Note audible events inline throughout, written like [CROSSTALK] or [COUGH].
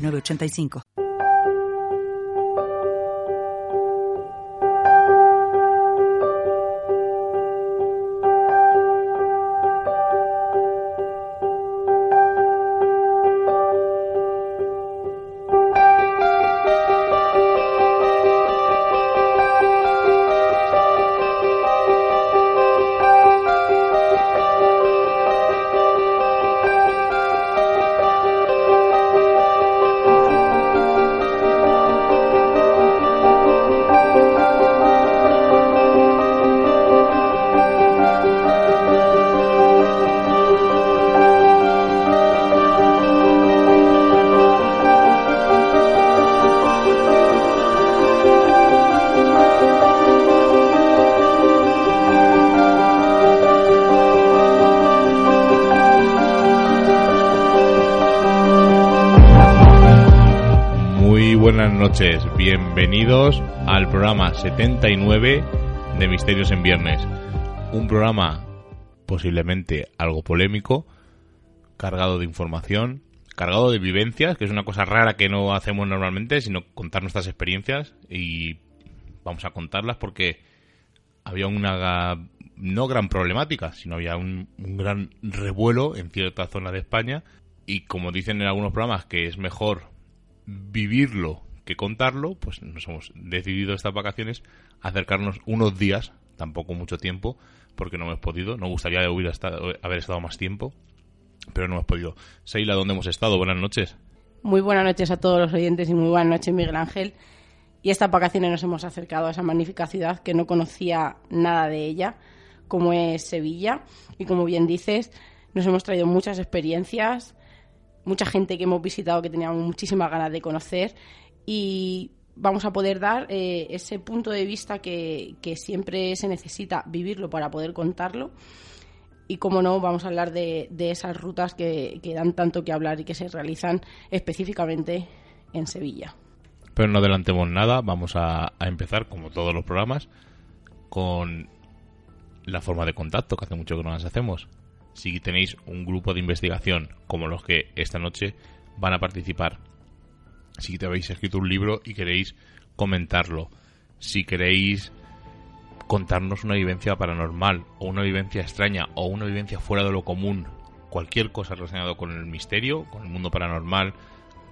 985. Noches, bienvenidos al programa 79 de Misterios en Viernes. Un programa posiblemente algo polémico, cargado de información, cargado de vivencias, que es una cosa rara que no hacemos normalmente, sino contar nuestras experiencias. Y vamos a contarlas porque había una no gran problemática, sino había un, un gran revuelo en cierta zona de España. Y como dicen en algunos programas que es mejor vivirlo que contarlo, pues nos hemos decidido estas vacaciones acercarnos unos días, tampoco mucho tiempo, porque no hemos podido. Nos gustaría haber estado, haber estado más tiempo, pero no hemos podido. Seila, ¿dónde hemos estado? Buenas noches. Muy buenas noches a todos los oyentes y muy buenas noches, Miguel Ángel. Y estas vacaciones nos hemos acercado a esa magnífica ciudad que no conocía nada de ella, como es Sevilla. Y como bien dices, nos hemos traído muchas experiencias, mucha gente que hemos visitado que teníamos muchísimas ganas de conocer y vamos a poder dar eh, ese punto de vista que, siempre se necesita vivirlo para poder contarlo. Y como no, vamos a hablar de, esas rutas que, dan tanto que hablar y que se realizan específicamente en Sevilla. Pero no adelantemos nada, vamos a, a empezar, como todos los programas, con la forma de contacto, que hace mucho que no las hacemos. Si tenéis un grupo de investigación como los que esta noche van a participar si te habéis escrito un libro y queréis comentarlo, si queréis contarnos una vivencia paranormal o una vivencia extraña o una vivencia fuera de lo común, cualquier cosa relacionada con el misterio, con el mundo paranormal,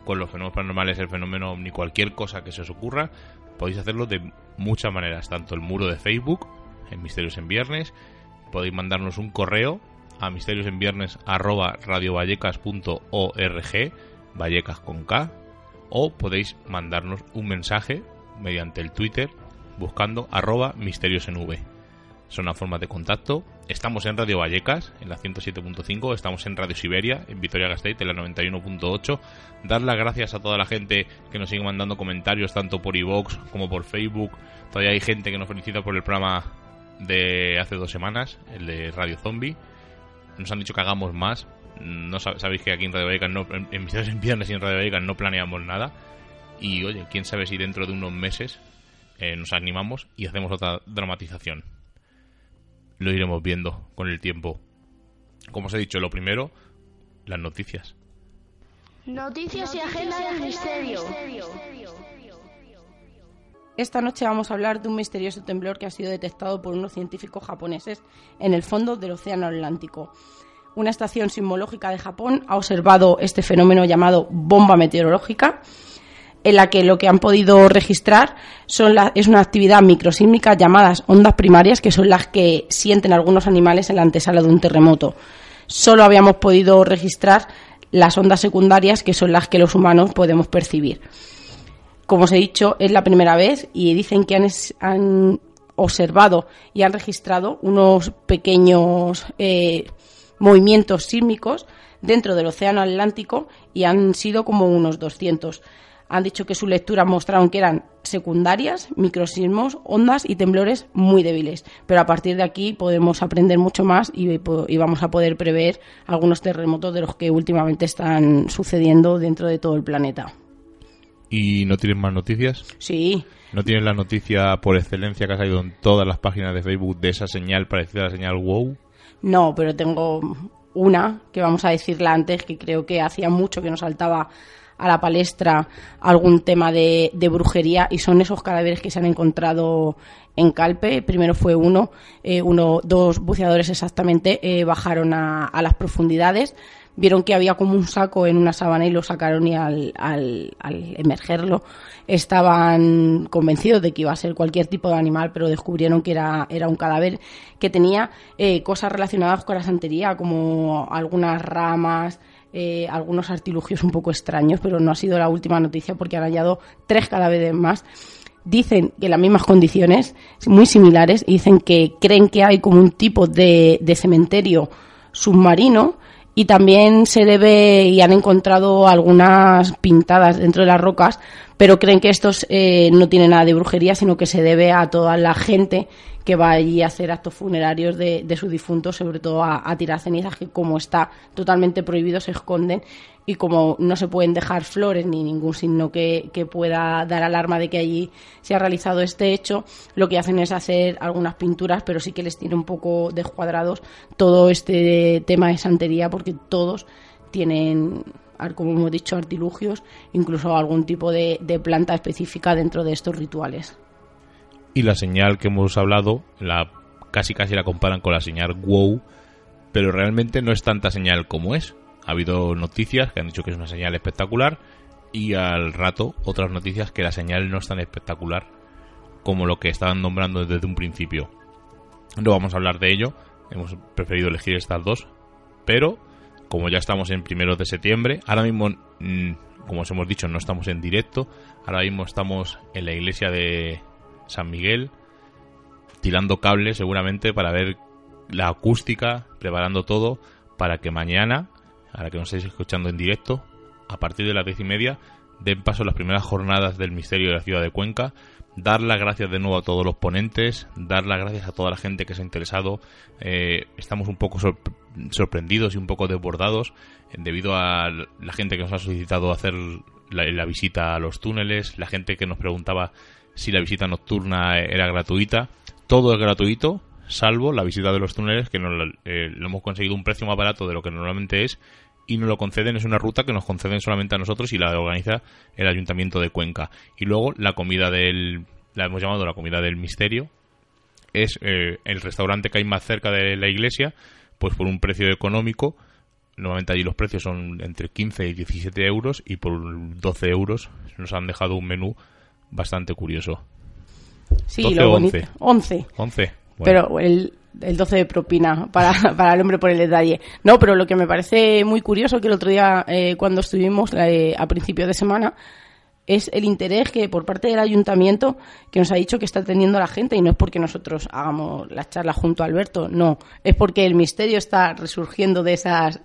con los fenómenos paranormales, el fenómeno ni cualquier cosa que se os ocurra, podéis hacerlo de muchas maneras, tanto el muro de Facebook, en Misterios en Viernes, podéis mandarnos un correo a misteriosenviernes@radiovallecas.org, vallecas con K, o podéis mandarnos un mensaje mediante el Twitter buscando arroba misterios en V. Son una forma de contacto. Estamos en Radio Vallecas, en la 107.5. Estamos en Radio Siberia, en Vitoria-Gasteiz, en la 91.8. Dar las gracias a toda la gente que nos sigue mandando comentarios, tanto por iVoox como por Facebook. Todavía hay gente que nos felicita por el programa de hace dos semanas, el de Radio Zombie. Nos han dicho que hagamos más no sabéis que aquí en Radio Vallecas no, en, en en Viernes y en Radio Vallecas no planeamos nada. Y oye, quién sabe si dentro de unos meses eh, nos animamos y hacemos otra dramatización. Lo iremos viendo con el tiempo. Como os he dicho, lo primero, las noticias. Noticias y agenda del misterio. Esta noche vamos a hablar de un misterioso temblor que ha sido detectado por unos científicos japoneses en el fondo del Océano Atlántico una estación sismológica de Japón ha observado este fenómeno llamado bomba meteorológica, en la que lo que han podido registrar son es una actividad microsísmica llamadas ondas primarias, que son las que sienten algunos animales en la antesala de un terremoto. Solo habíamos podido registrar las ondas secundarias, que son las que los humanos podemos percibir. Como os he dicho, es la primera vez y dicen que han, observado y han registrado unos pequeños eh, movimientos sísmicos dentro del Océano Atlántico y han sido como unos 200 han dicho que su lectura mostraron que eran secundarias, microsismos, ondas y temblores muy débiles. Pero a partir de aquí podemos aprender mucho más y, vamos a poder prever algunos terremotos de los que últimamente están sucediendo dentro de todo el planeta. ¿Y no tienes más noticias? Sí. ¿No tienes la noticia por excelencia que ha salido en todas las páginas de Facebook de esa señal parecida a la señal WOW? No, pero tengo una que vamos a decirla antes, que creo que hacía mucho que nos saltaba a la palestra algún tema de, brujería y son esos cadáveres que se han encontrado en Calpe. Primero fue uno, eh, uno dos buceadores exactamente, eh, bajaron a, las profundidades, vieron que había como un saco en una sabana y lo sacaron y al, al, emergerlo estaban convencidos de que iba a ser cualquier tipo de animal, pero descubrieron que era, era un cadáver que tenía eh, cosas relacionadas con la santería, como algunas ramas, eh, algunos artilugios un poco extraños, pero no ha sido la última noticia porque han hallado tres cadáveres más. Dicen que las mismas condiciones, muy similares, dicen que creen que hay como un tipo de, de cementerio submarino y también se debe y han encontrado algunas pintadas dentro de las rocas, pero creen que estos eh, no tienen nada de brujería, sino que se debe a toda la gente que va allí a hacer actos funerarios de, de su difunto, sobre todo a, tirar cenizas, que como está totalmente prohibido se esconden y como no se pueden dejar flores ni ningún signo que, pueda dar alarma de que allí se ha realizado este hecho, lo que hacen es hacer algunas pinturas, pero sí que les tiene un poco descuadrados todo este tema de santería, porque todos tienen como hemos dicho, artilugios, incluso algún tipo de planta específica dentro de estos rituales y la señal que hemos hablado, la casi casi la comparan con la señal WOW, pero realmente no es tanta señal como es. Ha habido noticias que han dicho que es una señal espectacular y al rato otras noticias que la señal no es tan espectacular como lo que estaban nombrando desde un principio. No vamos a hablar de ello, hemos preferido elegir estas dos, pero como ya estamos en primeros de septiembre, ahora mismo, mm, como os hemos dicho, no estamos en directo, ahora mismo estamos en la iglesia de, San Miguel, tirando cables seguramente para ver la acústica, preparando todo para que mañana, ahora que nos estéis escuchando en directo, a partir de las diez y media, den paso a las primeras jornadas del misterio de la ciudad de Cuenca. Dar las gracias de nuevo a todos los ponentes, dar las gracias a toda la gente que se ha interesado. Eh, estamos un poco sorprendidos y un poco desbordados eh, debido a la gente que nos ha solicitado hacer la visita a los túneles, la gente que nos preguntaba si la visita nocturna era gratuita. Todo es gratuito, salvo la visita de los túneles, que nos, eh, lo hemos conseguido un precio más barato de lo que normalmente es y nos lo conceden, es una ruta que nos conceden solamente a nosotros y la organiza el Ayuntamiento de Cuenca. Y luego la comida del, la hemos llamado la comida del misterio, es eh, el restaurante que hay más cerca de la iglesia, pues por un precio económico, normalmente allí los precios son entre 15 y 17 euros y por 12 euros nos han dejado un menú bastante curioso. Sí, lo 11. 11. 11. Pero el, el 12 de propina para, [LAUGHS] para, el hombre por el detalle. No, pero lo que me parece muy curioso que el otro día eh, cuando estuvimos eh, a principio de semana es el interés que por parte del ayuntamiento que nos ha dicho que está teniendo la gente y no es porque nosotros hagamos la charla junto a Alberto, no, es porque el misterio está resurgiendo de esas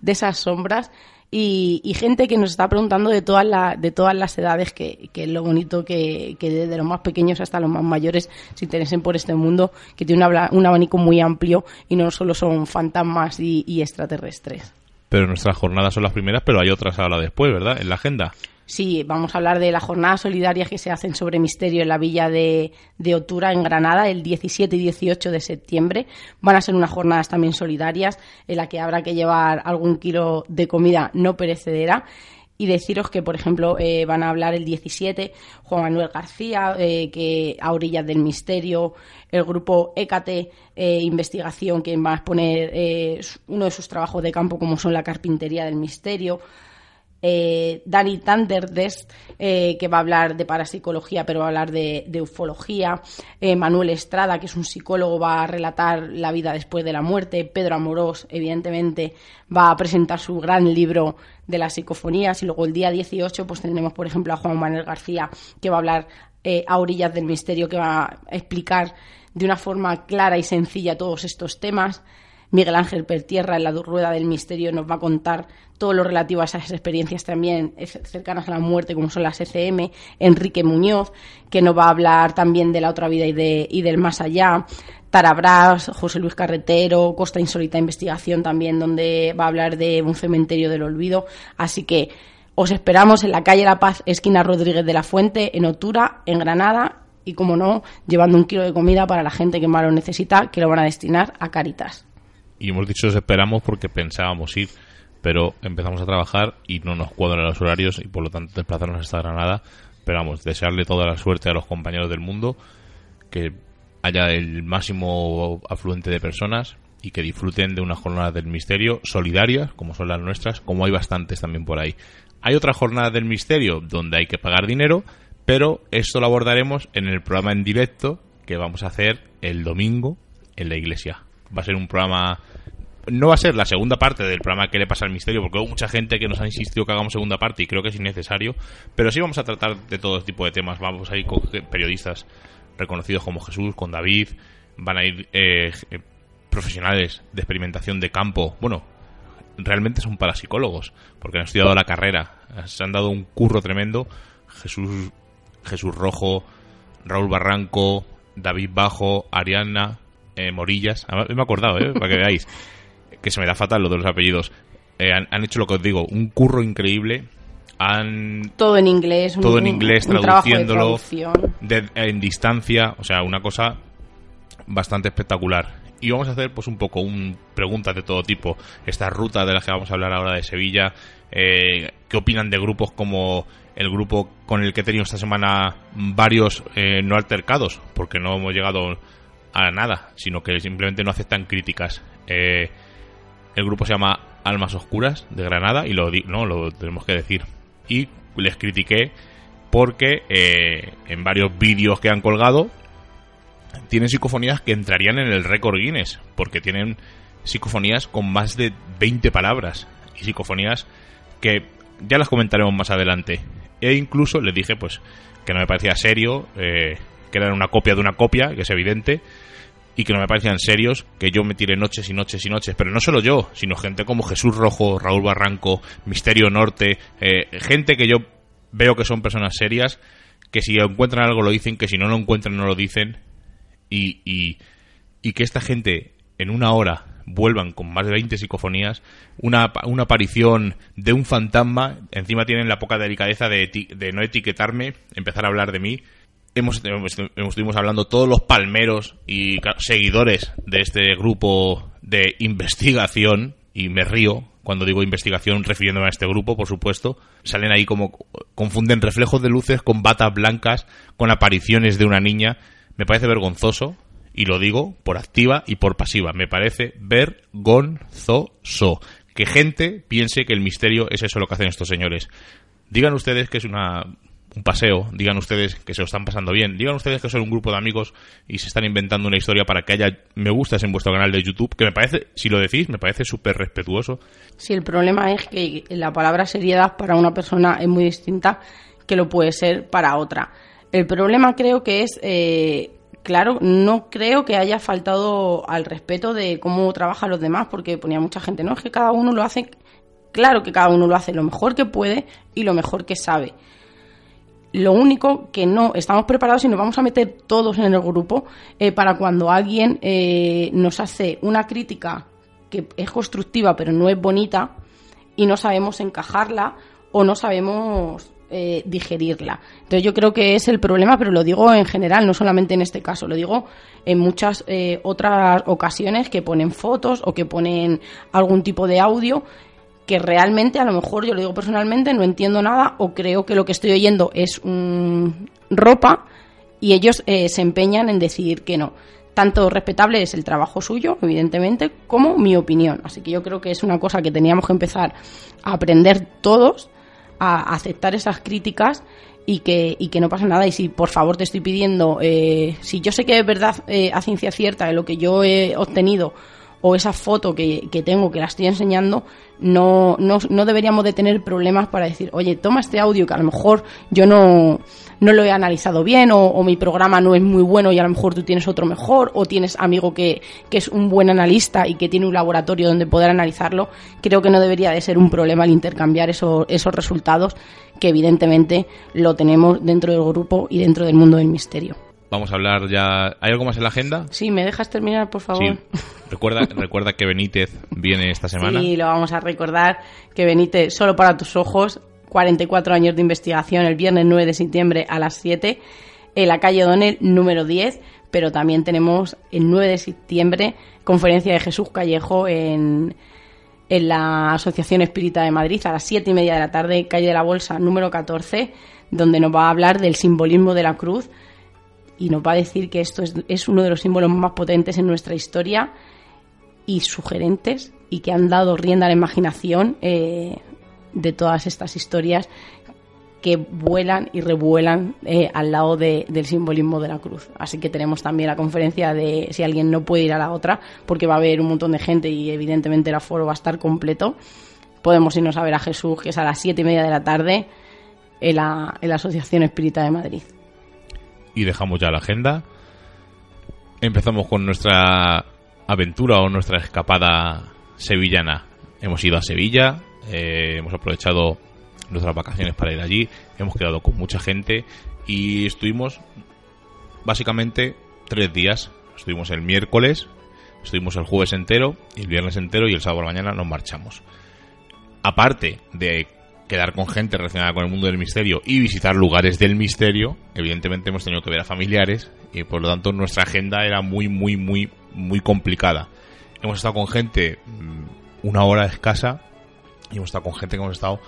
de esas sombras y, gente que nos está preguntando de todas, de todas las edades, que, que es lo bonito que, que, desde los más pequeños hasta los más mayores se interesen por este mundo, que tiene un abanico muy amplio y no solo son fantasmas y extraterrestres. Pero nuestras jornadas son las primeras, pero hay otras ahora después, ¿verdad? En la agenda. Sí, vamos a hablar de las jornadas solidarias que se hacen sobre misterio en la villa de, de, Otura, en Granada, el 17 y 18 de septiembre. Van a ser unas jornadas también solidarias en las que habrá que llevar algún kilo de comida no perecedera. Y deciros que, por ejemplo, eh, van a hablar el 17 Juan Manuel García, eh, que a orillas del misterio, el grupo ECATE eh, Investigación, que va a exponer uno de sus trabajos de campo, como son la carpintería del misterio eh, Dani Tanderdest, eh, que va a hablar de parapsicología, pero va a hablar de, ufología. Eh, Manuel Estrada, que es un psicólogo, va a relatar la vida después de la muerte. Pedro Amorós, evidentemente, va a presentar su gran libro de las psicofonías. Y luego el día 18, pues tendremos, por ejemplo, a Juan Manuel García, que va a hablar a orillas del misterio, que va a explicar de una forma clara y sencilla todos estos temas. Miguel Ángel Pertierra en la rueda del misterio nos va a contar todo lo relativo a esas experiencias también cercanas a la muerte, como son las ECM, Enrique Muñoz, que nos va a hablar también de la otra vida y, de, y del más allá, Tarabras, José Luis Carretero, Costa Insólita Investigación también, donde va a hablar de un cementerio del olvido. Así que os esperamos en la calle La Paz, esquina Rodríguez de la Fuente, en Otura, en Granada, y como no, llevando un kilo de comida para la gente que más lo necesita, que lo van a destinar a Caritas. Y hemos dicho os esperamos porque pensábamos ir, pero empezamos a trabajar y no nos cuadran los horarios y por lo tanto desplazarnos hasta Granada. Pero vamos, desearle toda la suerte a los compañeros del mundo, que haya el máximo afluente de personas y que disfruten de unas jornadas del misterio solidarias, como son las nuestras, como hay bastantes también por ahí. Hay otra jornada del misterio donde hay que pagar dinero, pero esto lo abordaremos en el programa en directo que vamos a hacer el domingo en la iglesia. Va a ser un programa no va a ser la segunda parte del programa que le pasa al misterio, porque hubo mucha gente que nos ha insistido que hagamos segunda parte y creo que es innecesario, pero sí vamos a tratar de todo tipo de temas. Vamos a ir con periodistas reconocidos como Jesús, con David, van a ir eh, profesionales de experimentación de campo. Bueno, realmente son parapsicólogos, porque han estudiado la carrera, se han dado un curro tremendo. Jesús, Jesús Rojo, Raúl Barranco, David Bajo, Ariana, eh, Morillas. Me he acordado, ¿eh? para que veáis. [LAUGHS] Que se me da fatal lo de los apellidos. Eh, han, hecho lo que os digo, un curro increíble. Han, todo en inglés. Todo en inglés, traduciéndolo. en distancia. O sea, una cosa bastante espectacular y vamos a hacer pues un poco un preguntas de todo tipo esta ruta de las que vamos a hablar ahora de Sevilla eh, qué opinan de grupos como el grupo con el que he tenido esta semana varios eh, no altercados porque no hemos llegado a nada sino que simplemente no aceptan críticas eh, el grupo se llama Almas Oscuras de Granada y lo no lo tenemos que decir y les critiqué porque en varios vídeos que han colgado tienen psicofonías que entrarían en el récord Guinness, porque tienen psicofonías con más de 20 palabras y psicofonías que ya las comentaremos más adelante. E incluso le dije pues que no me parecía serio, eh, que era una copia de una copia, que es evidente, y que no me parecían serios, que yo me tiré noches y noches y noches, pero no solo yo, sino gente como Jesús Rojo, Raúl Barranco, Misterio Norte, eh, gente que yo veo que son personas serias, que si encuentran algo lo dicen, que si no lo encuentran no lo dicen, y, y, que esta gente en una hora vuelvan con más de 20 psicofonías, una, una aparición de un fantasma, encima tienen la poca delicadeza de, de no etiquetarme, empezar a hablar de mí. Hemos, estuvimos hablando todos los palmeros y seguidores de este grupo de investigación, y me río cuando digo investigación refiriéndome a este grupo, por supuesto, salen ahí como confunden reflejos de luces con batas blancas, con apariciones de una niña me parece vergonzoso, y lo digo por activa y por pasiva, me parece vergonzoso que gente piense que el misterio es eso lo que hacen estos señores. Digan ustedes que es una, un paseo, digan ustedes que se lo están pasando bien, digan ustedes que son un grupo de amigos y se están inventando una historia para que haya me gustas en vuestro canal de YouTube, que me parece, si lo decís, me parece súper respetuoso. Sí, el problema es que la palabra seriedad para una persona es muy distinta que lo puede ser para otra. El problema creo que es, eh, claro, no creo que haya faltado al respeto de cómo trabajan los demás, porque ponía mucha gente, no, es que cada uno lo hace, claro que cada uno lo hace lo mejor que puede y lo mejor que sabe. Lo único que no estamos preparados y nos vamos a meter todos en el grupo eh, para cuando alguien eh, nos hace una crítica que es constructiva pero no es bonita y no sabemos encajarla o no sabemos eh, digerirla. Entonces yo creo que es el problema, pero lo digo en general, no solamente en este caso, lo digo en muchas eh, otras ocasiones que ponen fotos o que ponen algún tipo de audio que realmente, a lo mejor yo lo digo personalmente, no entiendo nada o creo que lo que estoy oyendo es ropa y ellos eh, se empeñan en decir que no. Tanto respetable es el trabajo suyo, evidentemente, como mi opinión. Así que yo creo que es una cosa que teníamos que empezar a aprender todos a aceptar esas críticas y que, y que no pasa nada. Y si por favor te estoy pidiendo, eh, si yo sé que es verdad eh, a ciencia cierta de lo que yo he obtenido o esa foto que, que tengo, que la estoy enseñando, no, no, no deberíamos de tener problemas para decir, oye, toma este audio que a lo mejor yo no, no lo he analizado bien o, mi programa no es muy bueno y a lo mejor tú tienes otro mejor o tienes amigo que, que es un buen analista y que tiene un laboratorio donde poder analizarlo. Creo que no debería de ser un problema el intercambiar eso- esos resultados que evidentemente lo tenemos dentro del grupo y dentro del mundo del misterio. Vamos a hablar ya. ¿Hay algo más en la agenda? Sí, ¿me dejas terminar, por favor? Sí. Recuerda, [LAUGHS] recuerda que Benítez viene esta semana. Sí, lo vamos a recordar. Que Benítez, solo para tus ojos, 44 años de investigación el viernes 9 de septiembre a las 7 en la calle Donel número 10. Pero también tenemos el 9 de septiembre conferencia de Jesús Callejo en, en la Asociación Espírita de Madrid a las 7 y media de la tarde, calle de la Bolsa número 14, donde nos va a hablar del simbolismo de la cruz y nos va a decir que esto es, es uno de los símbolos más potentes en nuestra historia y sugerentes y que han dado rienda a la imaginación eh, de todas estas historias que vuelan y revuelan eh, al lado de- del simbolismo de la cruz. Así que tenemos también la conferencia de si alguien no puede ir a la otra, porque va a haber un montón de gente y evidentemente el aforo va a estar completo. Podemos irnos a ver a Jesús, que es a las siete y media de la tarde en la, en la Asociación Espírita de Madrid. Y dejamos ya la agenda. Empezamos con nuestra aventura o nuestra escapada sevillana. Hemos ido a Sevilla, eh, hemos aprovechado nuestras vacaciones para ir allí, hemos quedado con mucha gente y estuvimos básicamente tres días. Estuvimos el miércoles, estuvimos el jueves entero, el viernes entero y el sábado por la mañana nos marchamos. Aparte de quedar con gente relacionada con el mundo del misterio y visitar lugares del misterio, evidentemente hemos tenido que ver a familiares y por lo tanto nuestra agenda era muy, muy, muy, muy complicada. Hemos estado con gente mm, una hora escasa y hemos estado con gente que hemos estado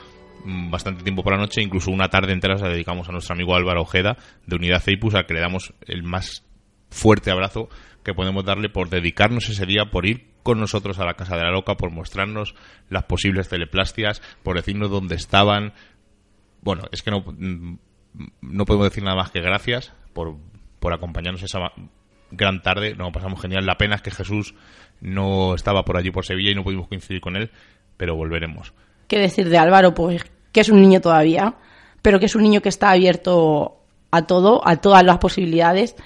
mm, bastante tiempo por la noche, incluso una tarde entera se la dedicamos a nuestro amigo Álvaro Ojeda de Unidad Ceipus, al que le damos el más fuerte abrazo que podemos darle por dedicarnos ese día, por ir con nosotros a la Casa de la Loca, por mostrarnos las posibles teleplastias, por decirnos dónde estaban. Bueno, es que no, mm, no podemos decir nada más que gracias por, por acompañarnos esa gran tarde. Nos pasamos genial. La pena es que Jesús no estaba por allí por Sevilla y no pudimos coincidir con él, pero volveremos. ¿Qué decir de Álvaro? Pues que es un niño todavía, pero que es un niño que está abierto a todo, a todas las posibilidades,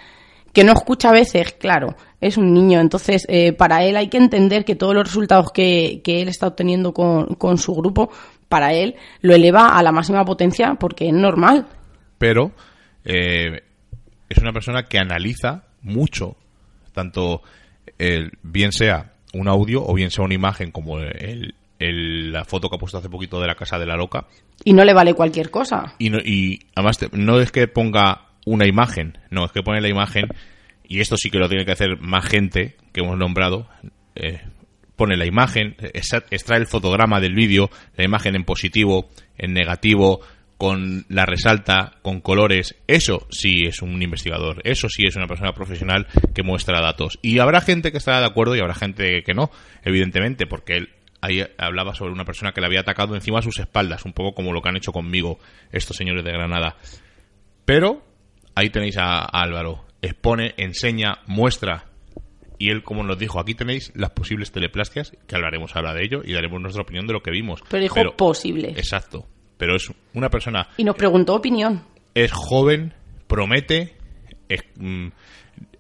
que no escucha a veces, claro, es un niño, entonces eh, para él hay que entender que todos los resultados que, que él está obteniendo con, con su grupo, para él lo eleva a la máxima potencia porque es normal. pero eh, es una persona que analiza mucho, tanto el, bien sea un audio o bien sea una imagen como el- el- la foto que ha puesto hace poquito de la casa de la loca. Y no le vale cualquier cosa. Y, no, y además te- no es que ponga una imagen, no, es que pone la imagen, y esto sí que lo tiene que hacer más gente que hemos nombrado, eh, pone la imagen, extrae el fotograma del vídeo, la imagen en positivo, en negativo, con la resalta, con colores, eso sí es un investigador, eso sí es una persona profesional que muestra datos. Y habrá gente que estará de acuerdo y habrá gente que no, evidentemente, porque él ahí hablaba sobre una persona que le había atacado encima de sus espaldas, un poco como lo que han hecho conmigo estos señores de Granada. Pero ahí tenéis a, a Álvaro, expone, enseña, muestra. Y él, como nos dijo, aquí tenéis las posibles teleplastias, que hablaremos ahora de ello y daremos nuestra opinión de lo que vimos. Pero dijo posibles. Exacto. Pero es una persona, Y nos preguntó opinión. es joven, promete, es- mm,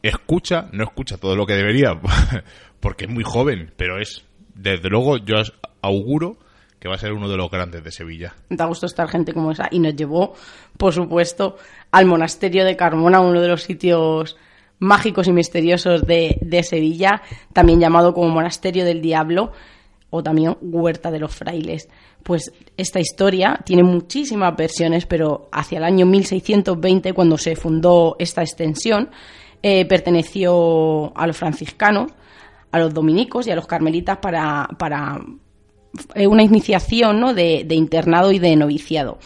escucha, no escucha todo lo que debería, [LAUGHS] porque es muy joven, pero es, desde luego, yo auguro que va a ser uno de los grandes de Sevilla. Da gusto estar gente como esa. Y nos llevó, por supuesto, al monasterio de Carmona, uno de los sitios mágicos y misteriosos de, Sevilla, también llamado como Monasterio del Diablo o también Huerta de los Frailes. Pues esta historia tiene muchísimas versiones, pero hacia el año 1620, cuando se fundó esta extensión, eh, perteneció a los franciscanos, a los dominicos y a los carmelitas para, para una iniciación ¿no? de, de internado y de noviciado.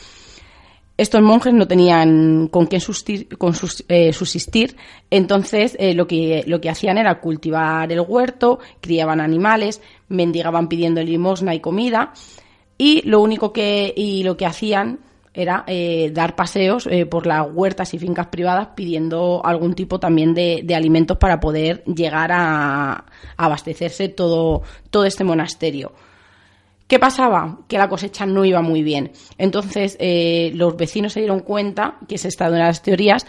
Estos monjes no tenían con qué sustir- con sus- eh, subsistir, entonces eh, lo, que, lo que hacían era cultivar el huerto, criaban animales, mendigaban pidiendo limosna y comida, y lo único que, y lo que hacían era eh, dar paseos eh, por las huertas y fincas privadas pidiendo algún tipo también de, de alimentos para poder llegar a, a abastecerse todo, todo este monasterio. ¿Qué pasaba? Que la cosecha no iba muy bien. Entonces, eh, los vecinos se dieron cuenta, que es esta una las teorías,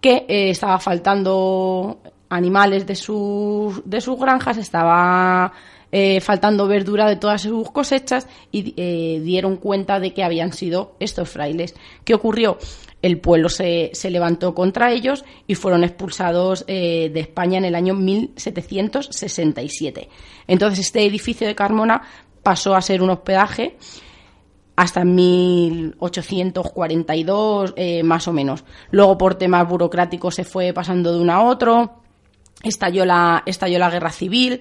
que eh, estaba faltando animales de sus, de sus granjas, estaba eh, faltando verdura de todas sus cosechas y eh, dieron cuenta de que habían sido estos frailes. ¿Qué ocurrió? El pueblo se, se levantó contra ellos y fueron expulsados de España en el año 1767. Entonces este edificio de Carmona pasó a ser un hospedaje hasta 1842 eh, más o menos. Luego por temas burocráticos se fue pasando de uno a otro, estalló la, estalló la guerra civil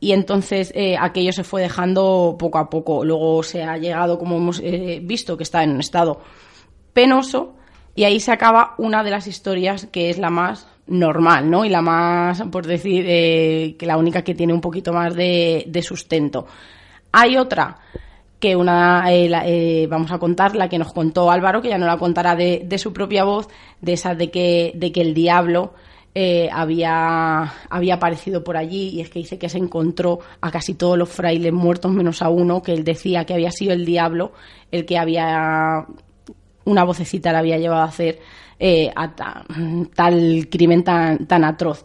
y entonces eh, aquello se fue dejando poco a poco. Luego se ha llegado, como hemos eh, visto, que está en un estado penoso y ahí se acaba una de las historias que es la más normal, ¿no? Y la más, por decir, eh, que la única que tiene un poquito más de, de sustento. Hay otra que una eh, eh, vamos a contar la que nos contó Álvaro, que ya no la contará de, su propia voz, de esa de que, de que el diablo eh, había, había aparecido por allí y es que dice que se encontró a casi todos los frailes muertos menos a uno, que él decía que había sido el diablo el que había una vocecita le había llevado a hacer a ta- tal crimen tan, tan atroz.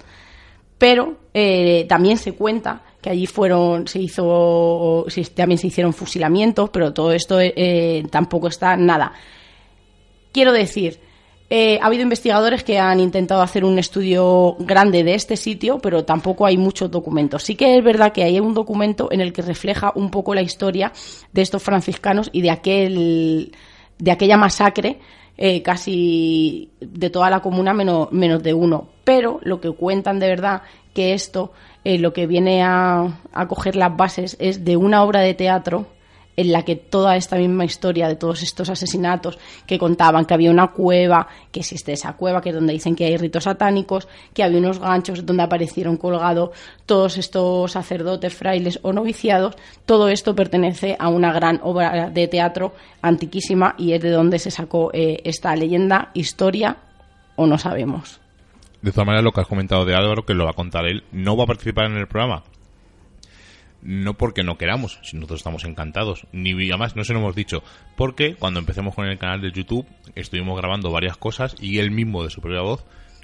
Pero también se cuenta que allí fueron se hizo también se hicieron fusilamientos pero todo esto eh, tampoco está nada quiero decir eh, ha habido investigadores que han intentado hacer un estudio grande de este sitio, pero tampoco hay muchos documentos. Sí que es verdad que hay un documento en el que refleja un poco la historia de estos franciscanos y de aquel de aquella masacre eh, casi de toda la comuna menos, menos de uno. Pero lo que cuentan de verdad que esto eh, lo que viene a, a coger las bases es de una obra de teatro en la que toda esta misma historia de todos estos asesinatos que contaban que había una cueva, que existe esa cueva, que es donde dicen que hay ritos satánicos, que había unos ganchos donde aparecieron colgados todos estos sacerdotes, frailes o noviciados, todo esto pertenece a una gran obra de teatro antiquísima y es de donde se sacó eh, esta leyenda, historia o no sabemos. De todas maneras, lo que has comentado de Álvaro, que lo va a contar él, no va a participar en el programa. No porque no queramos, si nosotros estamos encantados. Ni además no se lo hemos dicho. Porque cuando empecemos con el canal de YouTube, estuvimos grabando varias cosas y él mismo de su propia voz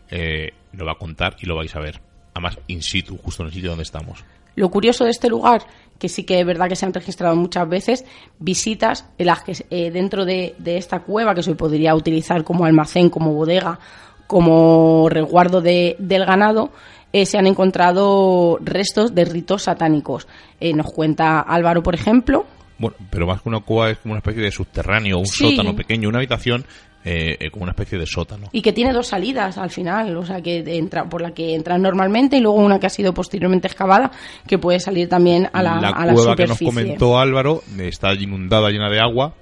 eh, lo va a contar y lo vais a ver. Además, in situ, justo en el sitio donde estamos. Lo curioso de este lugar, que sí que es verdad que se han registrado muchas veces, visitas en las que eh, dentro de, de esta cueva, que se podría utilizar como almacén, como bodega, como resguardo de- del ganado, eh, se han encontrado restos de ritos satánicos. Eh, nos cuenta Álvaro, por ejemplo, Bueno, pero más que una cueva es como una especie de subterráneo, un Sí. sótano pequeño, una habitación eh, eh, como una especie de sótano. y que tiene dos salidas al final, o sea, que entra por la que entras normalmente y luego una que ha sido posteriormente excavada, que puede salir también a la, a la cueva que nos comentó Álvaro está inundada, llena de agua.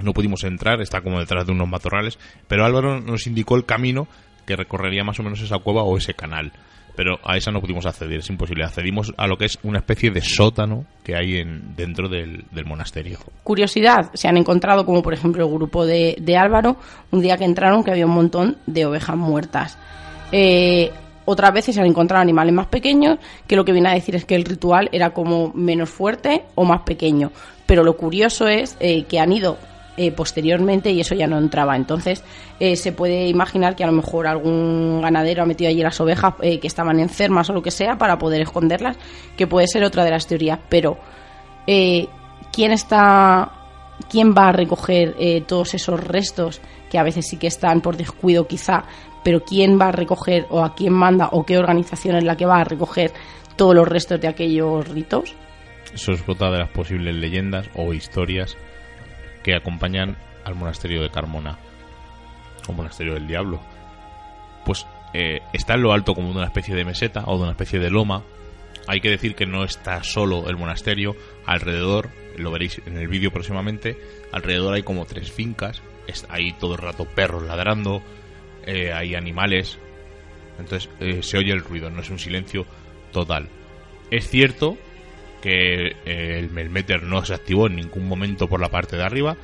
No pudimos entrar, está como detrás de unos matorrales. Pero Álvaro nos indicó el camino que recorrería más o menos esa cueva o ese canal. Pero a esa no pudimos acceder, es imposible. Accedimos a lo que es una especie de sótano que hay en, dentro del, del monasterio. curiosidad, se han encontrado, como por ejemplo el grupo de, de Álvaro, un día que entraron que había un montón de ovejas muertas. Eh, otras veces se han encontrado animales más pequeños, que lo que viene a decir es que el ritual era como menos fuerte o más pequeño. Pero lo curioso es eh, que han ido eh, posteriormente y eso ya no entraba. Entonces eh, se puede imaginar que a lo mejor algún ganadero ha metido allí las ovejas eh, que estaban enfermas o lo que sea para poder esconderlas, que puede ser otra de las teorías. Pero quién está quién va a recoger todos esos restos que a veces sí que están por descuido quizá pero quién va a recoger o a quién manda o qué organización es la que va a recoger todos los restos de aquellos ritos Eso es otra de las posibles leyendas o historias que acompañan al monasterio de Carmona. O monasterio del diablo. Pues eh, está en lo alto como de una especie de meseta o de una especie de loma. Hay que decir que no está solo el monasterio. Alrededor, lo veréis en el vídeo próximamente, alrededor hay como tres fincas. Hay todo el rato perros ladrando, eh, hay animales. Entonces eh, se oye el ruido, no es un silencio total. Es cierto que eh, el Melmeter no se activó en ningún momento por la parte de arriba,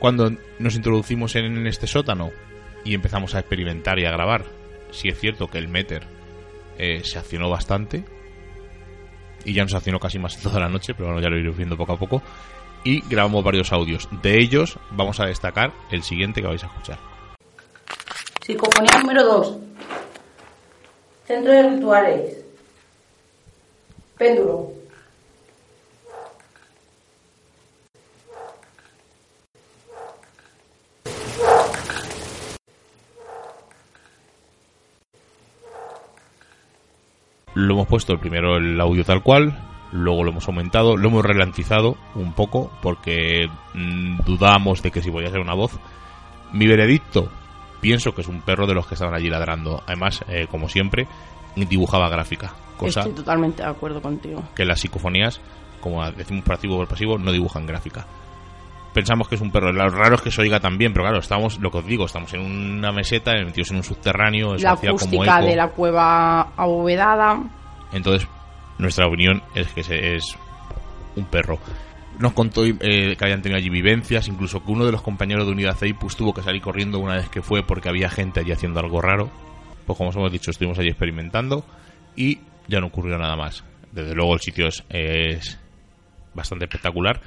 Cuando nos introducimos en este sótano y empezamos a experimentar y a grabar, sí es cierto que el meter eh, se accionó bastante y ya nos accionó casi más toda la noche, pero bueno, ya lo iré viendo poco a poco. Y grabamos varios audios. De ellos vamos a destacar el siguiente que vais a escuchar. Psicofonía número 2. Centro de rituales. Péndulo. Lo hemos puesto primero el audio tal cual, luego lo hemos aumentado, lo hemos ralentizado un poco porque mm, dudamos de que si podía ser una voz. Mi veredicto, pienso que es un perro de los que estaban allí ladrando. Además, eh, como siempre, dibujaba gráfica. Cosa Estoy totalmente de acuerdo contigo. que las psicofonías, como decimos por activo o por pasivo, no dibujan gráfica. Pensamos que es un perro. Lo raro es que se oiga también, pero claro, estamos, lo que os digo, estamos en una meseta, metidos en un subterráneo, eso La como acústica eco. de la cueva abovedada. Entonces, nuestra opinión es que se- es un perro. Nos contó eh, que habían tenido allí vivencias, incluso que uno de los compañeros de Unidad Ceipus tuvo que salir corriendo una vez que fue porque había gente allí haciendo algo raro. Pues como os hemos dicho, estuvimos allí experimentando y ya no ocurrió nada más. Desde luego el sitio es, es bastante espectacular,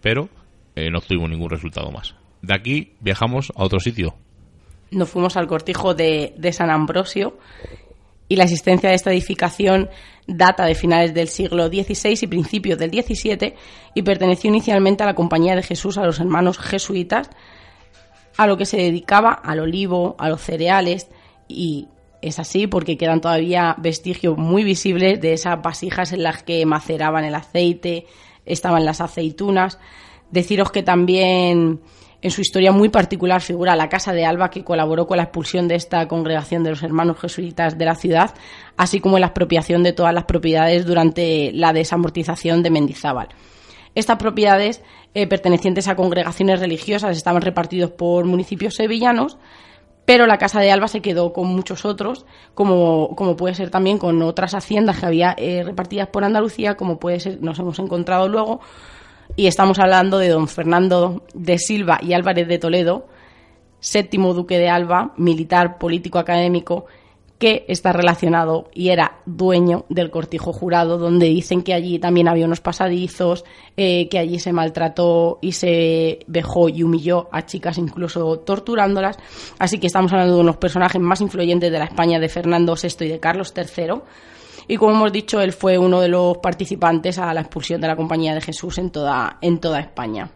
pero eh, no tuvimos ningún resultado más. De aquí viajamos a otro sitio, Nos fuimos al cortijo de, de San Ambrosio y la existencia de esta edificación data de finales del siglo XVI y principios del XVII y perteneció inicialmente a la Compañía de Jesús, a los hermanos jesuitas, a lo que se dedicaba al olivo, a los cereales y es así porque quedan todavía vestigios muy visibles de esas vasijas en las que maceraban el aceite, estaban las aceitunas. Deciros que también en su historia muy particular figura la Casa de Alba que colaboró con la expulsión de esta congregación de los hermanos jesuitas de la ciudad, así como la expropiación de todas las propiedades durante la desamortización de Mendizábal. Estas propiedades eh, pertenecientes a congregaciones religiosas estaban repartidos por municipios sevillanos, pero la Casa de Alba se quedó con muchos otros, como, como puede ser también con otras haciendas que había eh, repartidas por Andalucía, como puede ser, nos hemos encontrado luego, y estamos hablando de don Fernando de Silva y Álvarez de Toledo, séptimo duque de Alba, militar, político, académico, que está relacionado y era dueño del cortijo jurado, donde dicen que allí también había unos pasadizos, eh, que allí se maltrató y se vejó y humilló a chicas, incluso torturándolas. Así que estamos hablando de unos personajes más influyentes de la España de Fernando VI y de Carlos III. Y como hemos dicho, él fue uno de los participantes a la expulsión de la Compañía de Jesús en toda, en toda España.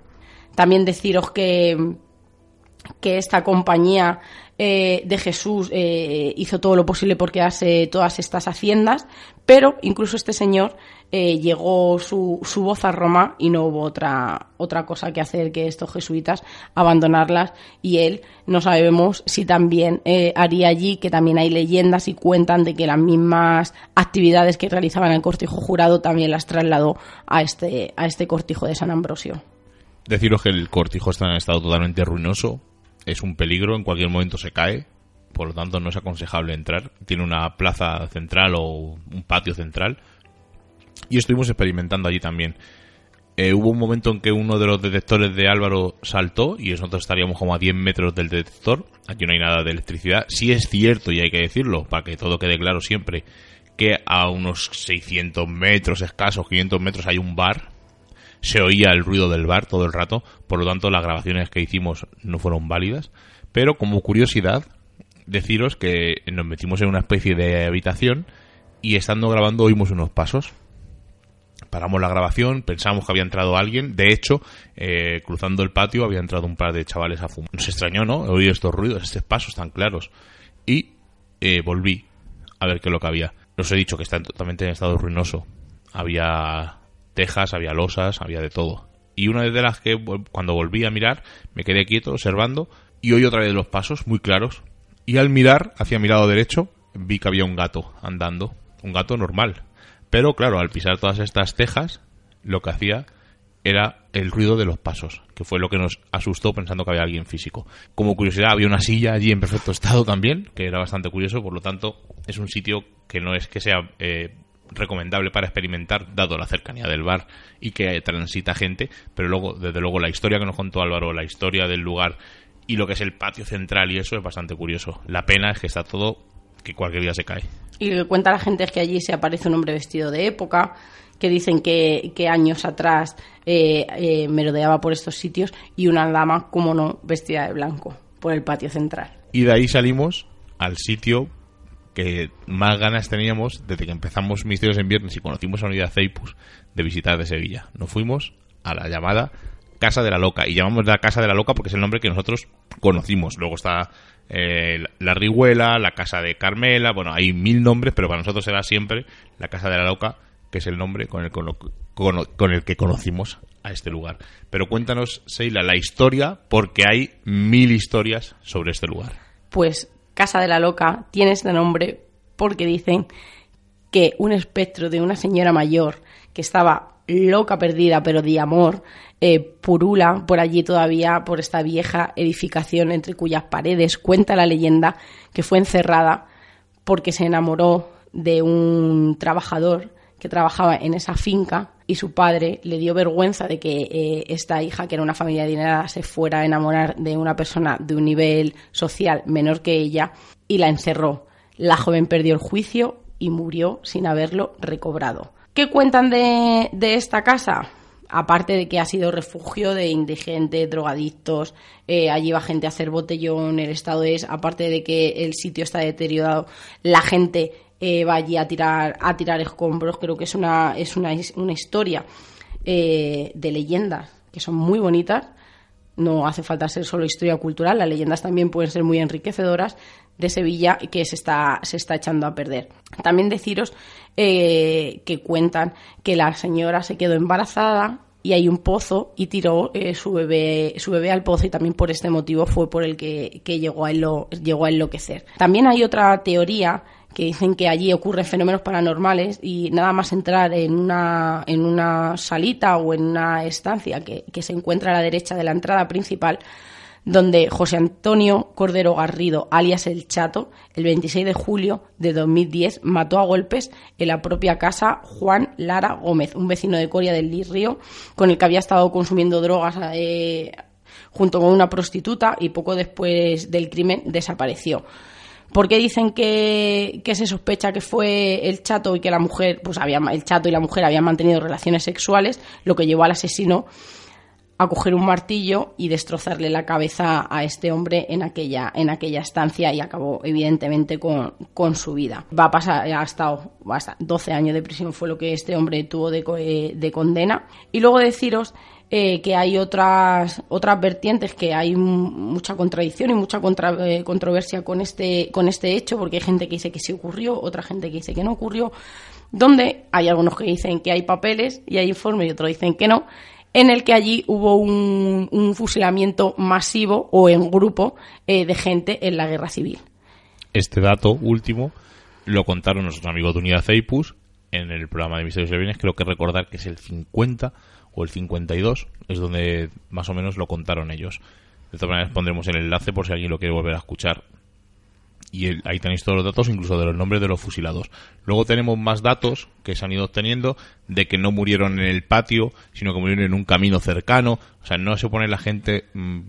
También deciros que, que esta compañía eh, de Jesús eh, hizo todo lo posible por quedarse todas estas haciendas, pero incluso este señor eh, llegó su, su voz a Roma y no hubo otra, otra cosa que hacer que estos jesuitas abandonarlas y él no sabemos si también haría allí, que también hay leyendas y cuentan de que las mismas actividades que realizaban el cortijo jurado también las trasladó a este, a este cortijo de San Ambrosio. Deciros que el cortijo está en estado totalmente ruinoso, es un peligro, en cualquier momento se cae, por lo tanto no es aconsejable entrar. Tiene una plaza central o un patio central y estuvimos experimentando allí también. Eh, hubo un momento en que uno de los detectores de Álvaro saltó y nosotros estaríamos como a 10 metros del detector. Aquí no hay nada de electricidad. Sí es cierto, y hay que decirlo, para que todo quede claro siempre, que a unos 600 metros escasos, 500 metros hay un bar. Se oía el ruido del bar todo el rato, por lo tanto las grabaciones que hicimos no fueron válidas. Pero como curiosidad, deciros que nos metimos en una especie de habitación y estando grabando oímos unos pasos paramos la grabación, pensamos que había entrado alguien. De hecho, eh, cruzando el patio había entrado un par de chavales a fumar. Nos extrañó, ¿no? Oír estos ruidos, estos pasos tan claros. Y eh, volví a ver qué es lo que había. Os he dicho que está totalmente en estado ruinoso. Había tejas, había losas, había de todo. Y una de las que cuando volví a mirar me quedé quieto observando y oí otra vez los pasos muy claros. Y al mirar hacia mi lado derecho vi que había un gato andando. Un gato normal, pero claro, al pisar todas estas tejas, lo que hacía era el ruido de los pasos, que fue lo que nos asustó pensando que había alguien físico. Como curiosidad, había una silla allí en perfecto estado también, que era bastante curioso, por lo tanto, es un sitio que no es que sea eh, recomendable para experimentar, dado la cercanía del bar y que transita gente, pero luego, desde luego, la historia que nos contó Álvaro, la historia del lugar y lo que es el patio central y eso es bastante curioso. La pena es que está todo que cualquier día se cae. Y lo que cuenta la gente es que allí se aparece un hombre vestido de época, que dicen que, que años atrás eh, eh, merodeaba por estos sitios, y una dama, como no, vestida de blanco, por el patio central. Y de ahí salimos al sitio que más ganas teníamos desde que empezamos Misterios en Viernes y conocimos a Unidad Ceipus de visitar de Sevilla. Nos fuimos a la llamada Casa de la Loca. Y llamamos la Casa de la Loca porque es el nombre que nosotros conocimos. Luego está eh, la Rihuela, la Casa de Carmela. Bueno, hay mil nombres, pero para nosotros será siempre la Casa de la Loca, que es el nombre con el, con, con el que conocimos a este lugar. Pero cuéntanos, Seila, la historia, porque hay mil historias sobre este lugar. Pues Casa de la Loca tiene este nombre porque dicen que un espectro de una señora mayor que estaba loca perdida, pero de amor, eh, purula por allí todavía, por esta vieja edificación entre cuyas paredes cuenta la leyenda que fue encerrada porque se enamoró de un trabajador que trabajaba en esa finca y su padre le dio vergüenza de que eh, esta hija, que era una familia adinerada, se fuera a enamorar de una persona de un nivel social menor que ella y la encerró. La joven perdió el juicio y murió sin haberlo recobrado. ¿Qué cuentan de, de esta casa? aparte de que ha sido refugio de indigentes, drogadictos, eh, allí va gente a hacer botellón, el estado es, aparte de que el sitio está deteriorado, la gente eh, va allí a tirar, a tirar escombros, creo que es una, es una, una historia eh, de leyendas que son muy bonitas. No hace falta ser solo historia cultural, las leyendas también pueden ser muy enriquecedoras de Sevilla que se está, se está echando a perder. También deciros eh, que cuentan que la señora se quedó embarazada y hay un pozo y tiró su, bebé, su bebé al pozo y también por este motivo fue por el que, llegó, a llegó a enloquecer. También hay otra teoría que dicen que allí ocurren fenómenos paranormales y nada más entrar en una, en una salita o en una estancia que, se encuentra a la derecha de la entrada principal, donde José Antonio Cordero Garrido, alias El Chato, el 26 de julio de 2010 mató a golpes en la propia casa Juan Lara Gómez, un vecino de Coria del Río, con el que había estado consumiendo drogas eh, junto con una prostituta y poco después del crimen desapareció. ¿Por qué dicen que, se sospecha que fue el chato y que la mujer, pues había, el chato y la mujer habían mantenido relaciones sexuales, lo que llevó al asesino a coger un martillo y destrozarle la cabeza a este hombre en aquella, en aquella estancia y acabó evidentemente con, con su vida. Va a pasar, ha hasta 12 años de prisión fue lo que este hombre tuvo de, eh, de condena. Y luego deciros eh, que hay otras otras vertientes que hay mucha contradicción y mucha eh, controversia con este con este hecho porque hay gente que dice que sí ocurrió otra gente que dice que no ocurrió donde hay algunos que dicen que hay papeles y hay informes y otros dicen que no en el que allí hubo un, fusilamiento masivo o en grupo eh, de gente en la guerra civil. Este dato último lo contaron nuestros amigos de Unidad Ceipus en el programa de Misterios de Bienes creo que recordar que es el 50 o el 52, es donde más o menos lo contaron ellos. De todas maneras pondremos el enlace por si alguien lo quiere volver a escuchar. Y ahí tenéis todos los datos, incluso de los nombres de los fusilados. Luego tenemos más datos que se han ido obteniendo de que no murieron en el patio, sino que murieron en un camino cercano. O sea, no se pone la gente, mm,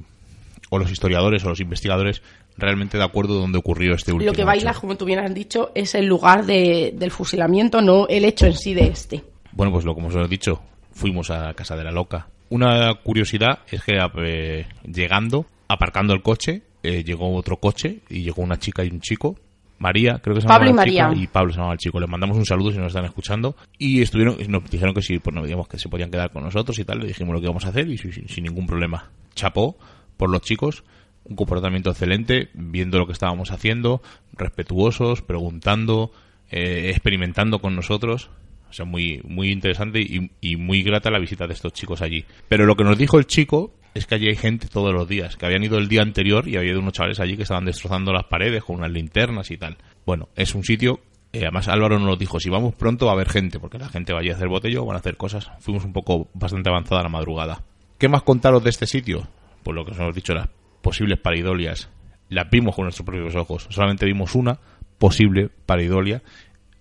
o los historiadores o los investigadores, realmente de acuerdo donde ocurrió este último Lo que baila, como tú bien has dicho, es el lugar del fusilamiento, no el hecho en sí de este. Bueno, pues lo como os he dicho, fuimos a Casa de la Loca. Una curiosidad es que eh, llegando, aparcando el coche, eh, llegó otro coche y llegó una chica y un chico. María, creo que se Pablo y María. y Pablo se llamaba el chico. Les mandamos un saludo si nos están escuchando. Y estuvieron, nos dijeron que sí, pues no digamos que se podían quedar con nosotros y tal. Le dijimos lo que íbamos a hacer y sin, ningún problema. Chapó por los chicos, un comportamiento excelente, viendo lo que estábamos haciendo, respetuosos, preguntando, eh, experimentando con nosotros. O sea, muy, muy interesante y, muy grata la visita de estos chicos allí. Pero lo que nos dijo el chico es que allí hay gente todos los días, que habían ido el día anterior y había unos chavales allí que estaban destrozando las paredes con unas linternas y tal. Bueno, es un sitio, eh, además Álvaro nos dijo, si vamos pronto va a haber gente, porque la gente va a hacer botello, van a hacer cosas. Fuimos un poco bastante avanzada la madrugada. ¿Qué más contaros de este sitio? Pues lo que os hemos dicho, las posibles paridolias. Las vimos con nuestros propios ojos. Solamente vimos una posible paridolia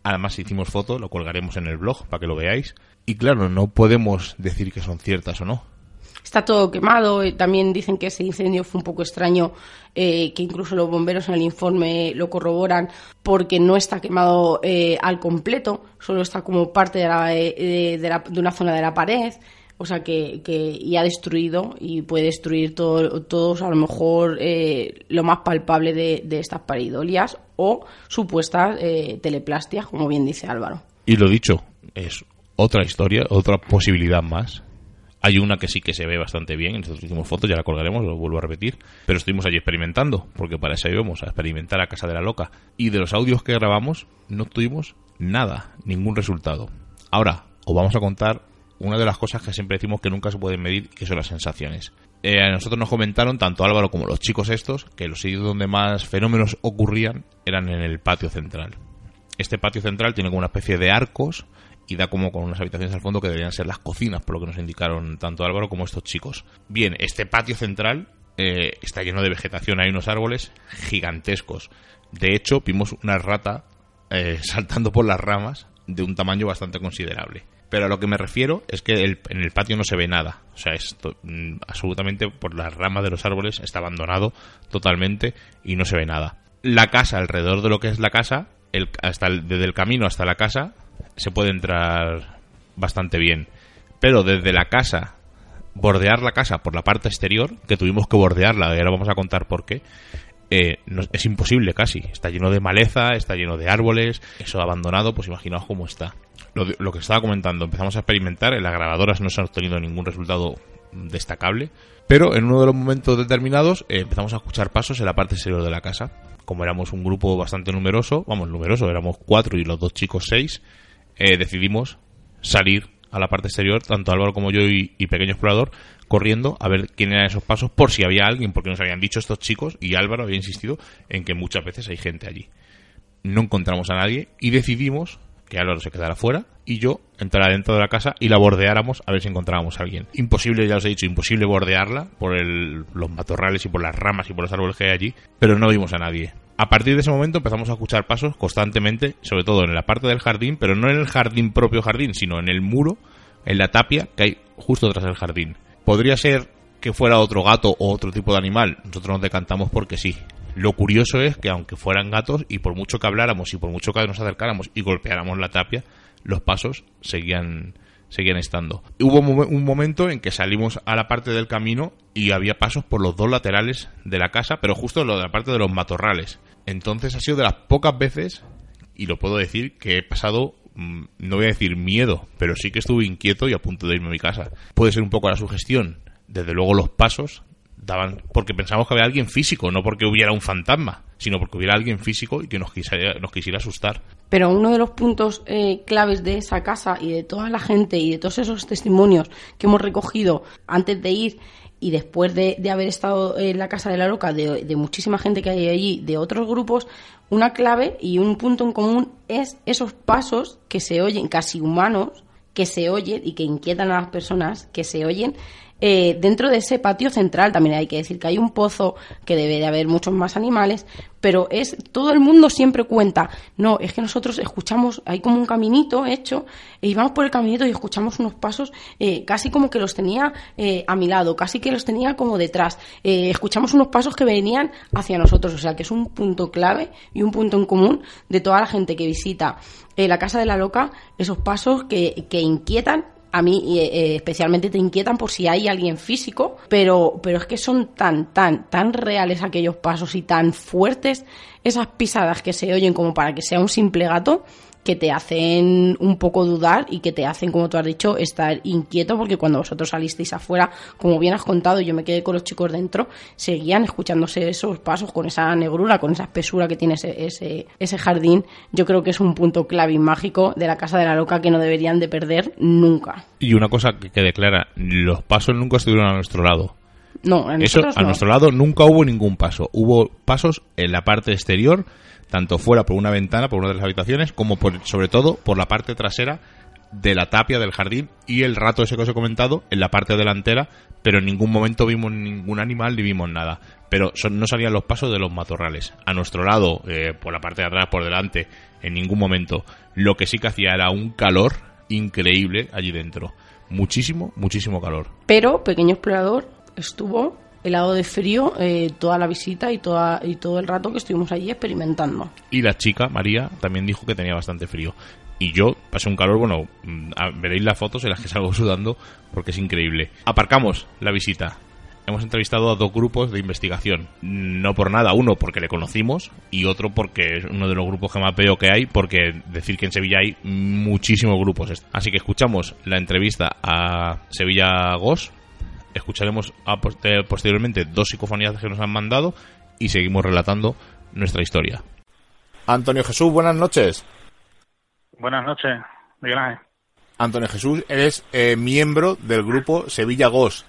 Además hicimos foto, lo colgaremos en el blog para que lo veáis. Y claro, no podemos decir que son ciertas o no. Está todo quemado. eh, También dicen que ese incendio fue un poco extraño, eh, que incluso los bomberos en el informe lo corroboran, porque no está quemado eh, al completo, solo está como parte de, la- eh, de la- de una zona de la pared. O sea, que, que y ha destruido y puede destruir todo, todos, a lo mejor, eh, lo más palpable de, de estas pareidolias o supuestas eh, teleplastias, como bien dice Álvaro. Y lo dicho, es otra historia, otra posibilidad más. Hay una que sí que se ve bastante bien, nosotros hicimos fotos, ya la colgaremos, lo vuelvo a repetir, pero estuvimos allí experimentando, porque para eso íbamos a experimentar a Casa de la Loca. Y de los audios que grabamos no tuvimos nada, ningún resultado. Ahora, os vamos a contar una de las cosas que siempre decimos que nunca se pueden medir, que son las sensaciones. Eh, a nosotros nos comentaron, tanto Álvaro como los chicos estos, que los sitios donde más fenómenos ocurrían eran en el patio central. Este patio central tiene como una especie de arcos y da como con unas habitaciones al fondo que deberían ser las cocinas, por lo que nos indicaron tanto Álvaro como estos chicos. Bien, este patio central eh, está lleno de vegetación, hay unos árboles gigantescos. De hecho, vimos una rata eh, [LAUGHS] saltando por las ramas de un tamaño bastante considerable. Pero a lo que me refiero es que el- en el patio no se ve nada. O sea, esto mm, absolutamente por las ramas de los árboles está abandonado totalmente y no se ve nada. La casa, alrededor de lo que es la casa, el, hasta el- desde el camino hasta la casa, se puede entrar bastante bien. Pero desde la casa, bordear la casa por la parte exterior, que tuvimos que bordearla, y ahora vamos a contar por qué, eh, es imposible casi. Está lleno de maleza, está lleno de árboles, eso abandonado, pues imaginaos cómo está. Lo, lo que estaba comentando, empezamos a experimentar, en las grabadoras no se ha obtenido ningún resultado destacable, pero en uno de los momentos determinados eh, empezamos a escuchar pasos en la parte exterior de la casa. Como éramos un grupo bastante numeroso, vamos, numeroso, éramos cuatro y los dos chicos seis, eh, decidimos salir a la parte exterior, tanto Álvaro como yo y Pequeño Explorador, corriendo a ver quién eran esos pasos, por si había alguien, porque nos habían dicho estos chicos, y Álvaro había insistido en que muchas veces hay gente allí. No encontramos a nadie y decidimos que Álvaro se quedara fuera y yo entrara dentro de la casa y la bordeáramos a ver si encontrábamos a alguien. Imposible, ya os he dicho, imposible bordearla por el- los matorrales y por las ramas y por los árboles que hay allí, pero no vimos a nadie. A partir de ese momento empezamos a escuchar pasos constantemente, sobre todo en la parte del jardín, pero no en el jardín propio jardín, sino en el muro, en la tapia que hay justo tras el jardín. Podría ser que fuera otro gato o otro tipo de animal, nosotros nos decantamos porque sí. Lo curioso es que aunque fueran gatos y por mucho que habláramos y por mucho que nos acercáramos y golpeáramos la tapia, los pasos seguían seguían estando. Hubo un momen- un momento en que salimos a la parte del camino y había pasos por los dos laterales de la casa, pero justo en la parte de los matorrales. Entonces ha sido de las pocas veces, y lo puedo decir, que he pasado, no voy a decir miedo, pero sí que estuve inquieto y a punto de irme a mi casa. Puede ser un poco la sugestión. Desde luego los pasos daban porque pensamos que había alguien físico, no porque hubiera un fantasma, sino porque hubiera alguien físico y que nos quisiera, nos quisiera asustar. Pero uno de los puntos eh, claves de esa casa y de toda la gente y de todos esos testimonios que hemos recogido antes de ir y después de, haber estado en la casa de la loca, de, de muchísima gente que hay allí, de otros grupos, una clave y un punto en común es esos pasos que se oyen casi humanos, que se oyen y que inquietan a las personas, que se oyen eh, dentro de ese patio central. También hay que decir que hay un pozo, que debe de haber muchos más animales, pero es todo el mundo siempre cuenta. No, es que nosotros escuchamos, hay como un caminito hecho, y vamos por el caminito y escuchamos unos pasos eh, casi como que los tenía eh, a mi lado, casi que los tenía como detrás. Eh, escuchamos unos pasos que venían hacia nosotros, o sea que es un punto clave y un punto en común de toda la gente que visita eh, la Casa de la Loca, esos pasos que, que inquietan a mí eh, especialmente te inquietan por si hay alguien físico, pero, pero es que son tan, tan, tan reales aquellos pasos y tan fuertes esas pisadas que se oyen como para que sea un simple gato que te hacen un poco dudar y que te hacen, como tú has dicho, estar inquieto porque cuando vosotros salisteis afuera, como bien has contado, yo me quedé con los chicos dentro, seguían escuchándose esos pasos con esa negrura, con esa espesura que tiene ese, ese, ese jardín. Yo creo que es un punto clave y mágico de la Casa de la Loca que no deberían de perder nunca. Y una cosa que quede clara, los pasos nunca estuvieron a nuestro lado. No, a Eso, a no. nuestro lado nunca hubo ningún paso. Hubo pasos en la parte exterior, tanto fuera por una ventana, por una de las habitaciones, como por, sobre todo por la parte trasera, de la tapia del jardín y el rato ese que os he comentado en la parte delantera, pero en ningún momento vimos ningún animal ni vimos nada. Pero no salían los pasos de los matorrales. A nuestro lado, eh, por la parte de atrás, por delante, en ningún momento. Lo que sí que hacía era un calor increíble allí dentro. Muchísimo, muchísimo calor. Pero Pequeño Explorador estuvo helado de frío eh, toda la visita y, toda, y todo el rato que estuvimos allí experimentando. Y la chica, María, también dijo que tenía bastante frío. Y yo pasé un calor, bueno, mm, veréis las fotos en las que [LAUGHS] salgo sudando porque es increíble. Aparcamos la visita. Hemos entrevistado a dos grupos de investigación. No por nada, uno porque le conocimos y otro porque es uno de los grupos que más veo que hay, porque decir que en Sevilla hay muchísimos grupos. Así que escuchamos la entrevista a Sevilla Gos, escucharemos posteriormente dos psicofonías que nos han mandado y seguimos relatando nuestra historia. Antonio Jesús, buenas noches. Buenas noches, Miguel Antonio Jesús, eres eh, miembro del grupo Sevilla Ghost.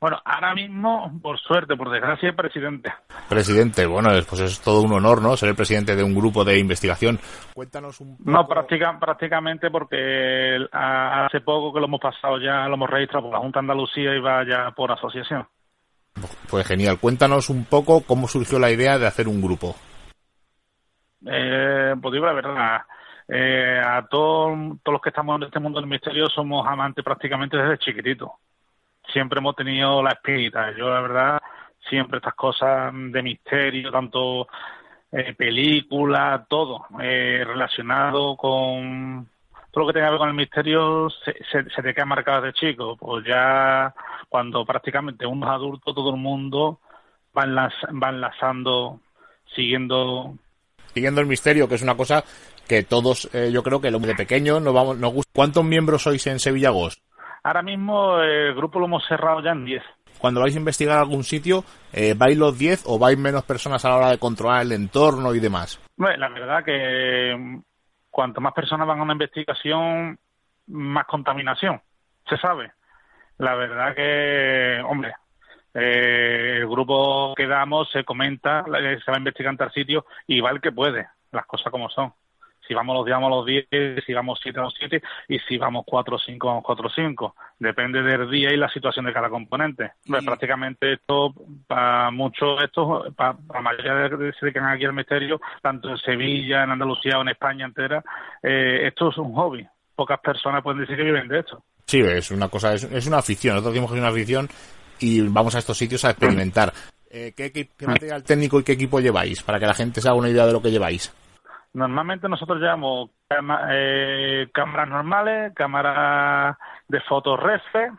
Bueno, ahora mismo, por suerte, por desgracia, presidente. Presidente, bueno, pues es todo un honor, ¿no? Ser el presidente de un grupo de investigación. Cuéntanos un poco. No, prácticamente porque hace poco que lo hemos pasado ya, lo hemos registrado por la Junta de Andalucía y va ya por asociación. Pues genial. Cuéntanos un poco cómo surgió la idea de hacer un grupo. Eh, pues digo la verdad. Eh, a todos, todos los que estamos en este mundo del misterio somos amantes prácticamente desde chiquitito siempre hemos tenido la espírita. Yo, la verdad, siempre estas cosas de misterio, tanto eh, películas, todo eh, relacionado con todo lo que tenga que ver con el misterio se, se, te queda marcado de chico. Pues ya cuando prácticamente uno es adulto, todo el mundo va, enlazando, siguiendo. Siguiendo el misterio, que es una cosa que todos, eh, yo creo que lo de pequeño nos, vamos, nos gusta. ¿Cuántos miembros sois en Sevilla Ghost? Ahora mismo el grupo lo hemos cerrado ya en 10. Cuando vais a investigar algún sitio, eh, ¿vais los 10 o vais menos personas a la hora de controlar el entorno y demás? Bueno, la verdad que mm, cuanto más personas van a una investigación, más contaminación, se sabe. La verdad que, hombre, eh, el grupo que damos se comenta, se va a investigar en tal sitio y va el que puede, las cosas como son. Si vamos los días, vamos los 10, si vamos 7, vamos 7, y si vamos 4 o 5, vamos 4 o 5. Depende del día y la situación de cada componente. Pues prácticamente esto, para muchos, estos, para la mayoría de que se dedican aquí al misterio, tanto en Sevilla, en Andalucía o en España entera, eh, esto es un hobby. Pocas personas pueden decir que viven de esto. Sí, es una cosa, es, es una afición. Nosotros decimos que es una afición y vamos a estos sitios a experimentar. Eh, ¿qué, qué, material técnico y qué equipo lleváis? Para que la gente se haga una idea de lo que lleváis. Normalmente nosotros llevamos eh, cámaras normales, cámaras de fotos REFE,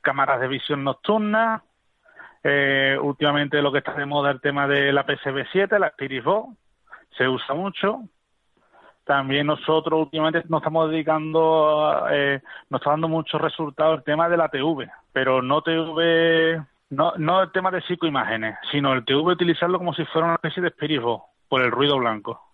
cámaras de visión nocturna. Eh, últimamente lo que está de moda el tema de la PSV7, la Spirit se usa mucho. También nosotros últimamente nos estamos dedicando, eh, nos está dando muchos resultados el tema de la TV, pero no TV, no, no el tema de psicoimágenes, sino el TV utilizarlo como si fuera una especie de Spirit por el ruido blanco.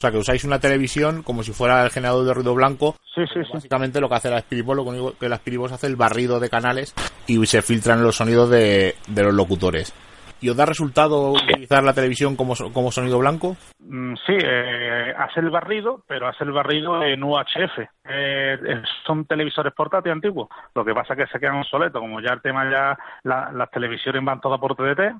O sea, que usáis una televisión como si fuera el generador de ruido blanco. Sí, sí, sí. Básicamente lo que hace la Spiritbox, lo único que la Spiritbox hace el barrido de canales y se filtran los sonidos de, los locutores. ¿Y os da resultado utilizar la televisión como, como sonido blanco? Mm, sí, eh, hace el barrido, pero hace el barrido en UHF. Eh, son televisores portátiles antiguos. Lo que pasa es que se quedan obsoletos. Como ya el tema ya, las televisiones van todas por TDT,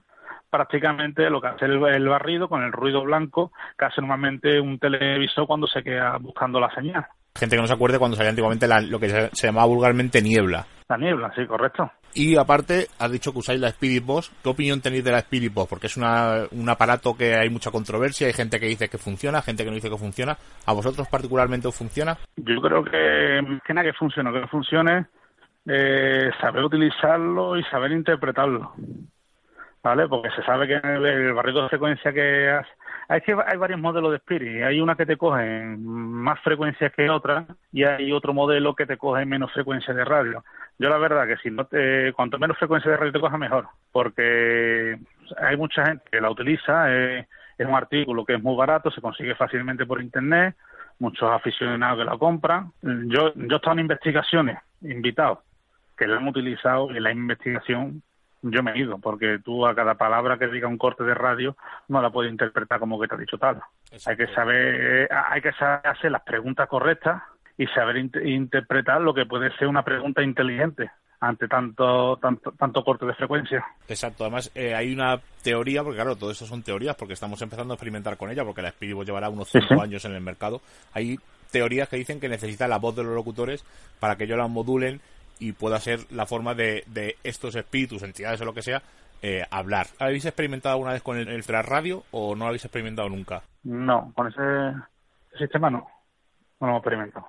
prácticamente lo que hace el, barrido con el ruido blanco que hace normalmente un televisor cuando se queda buscando la señal. Gente que no se acuerde cuando salía antiguamente lo que se, llamaba vulgarmente niebla. La niebla, sí, correcto. Y aparte, has dicho que usáis la Spirit Box. ¿Qué opinión tenéis de la Spirit Box? Porque es una, un aparato que hay mucha controversia. Hay gente que dice que funciona, gente que no dice que funciona. ¿A vosotros particularmente os funciona? Yo creo que, que nada que funcione, que funcione, eh, saber utilizarlo y saber interpretarlo. ¿Vale? Porque se sabe que el barrido de frecuencia que has... Que hay varios modelos de Spirit. Hay una que te coge más frecuencias que otra y hay otro modelo que te coge menos frecuencias de radio. Yo la verdad que si no te, cuanto menos frecuencia de radio te coja mejor, porque hay mucha gente que la utiliza, es un artículo que es muy barato, se consigue fácilmente por internet, muchos aficionados que la compran. Yo, yo he estado en investigaciones, invitados, que la han utilizado y la investigación yo me he ido, porque tú a cada palabra que diga un corte de radio no la puedes interpretar como que te ha dicho tal. Hay que saber, hay que saber hacer las preguntas correctas y saber interpretar lo que puede ser una pregunta inteligente ante tanto, tanto, tanto corte de frecuencia. Exacto, además eh, hay una teoría, porque claro, todo esto son teorías, porque estamos empezando a experimentar con ella, porque la Spirit llevará unos 5 años en el mercado. Hay teorías que dicen que necesita la voz de los locutores para que ellos la modulen y pueda ser la forma de, de estos espíritus, entidades o lo que sea, eh, hablar. ¿Habéis experimentado alguna vez con el, el radio o no lo habéis experimentado nunca? No, con ese sistema no. No lo hemos experimentado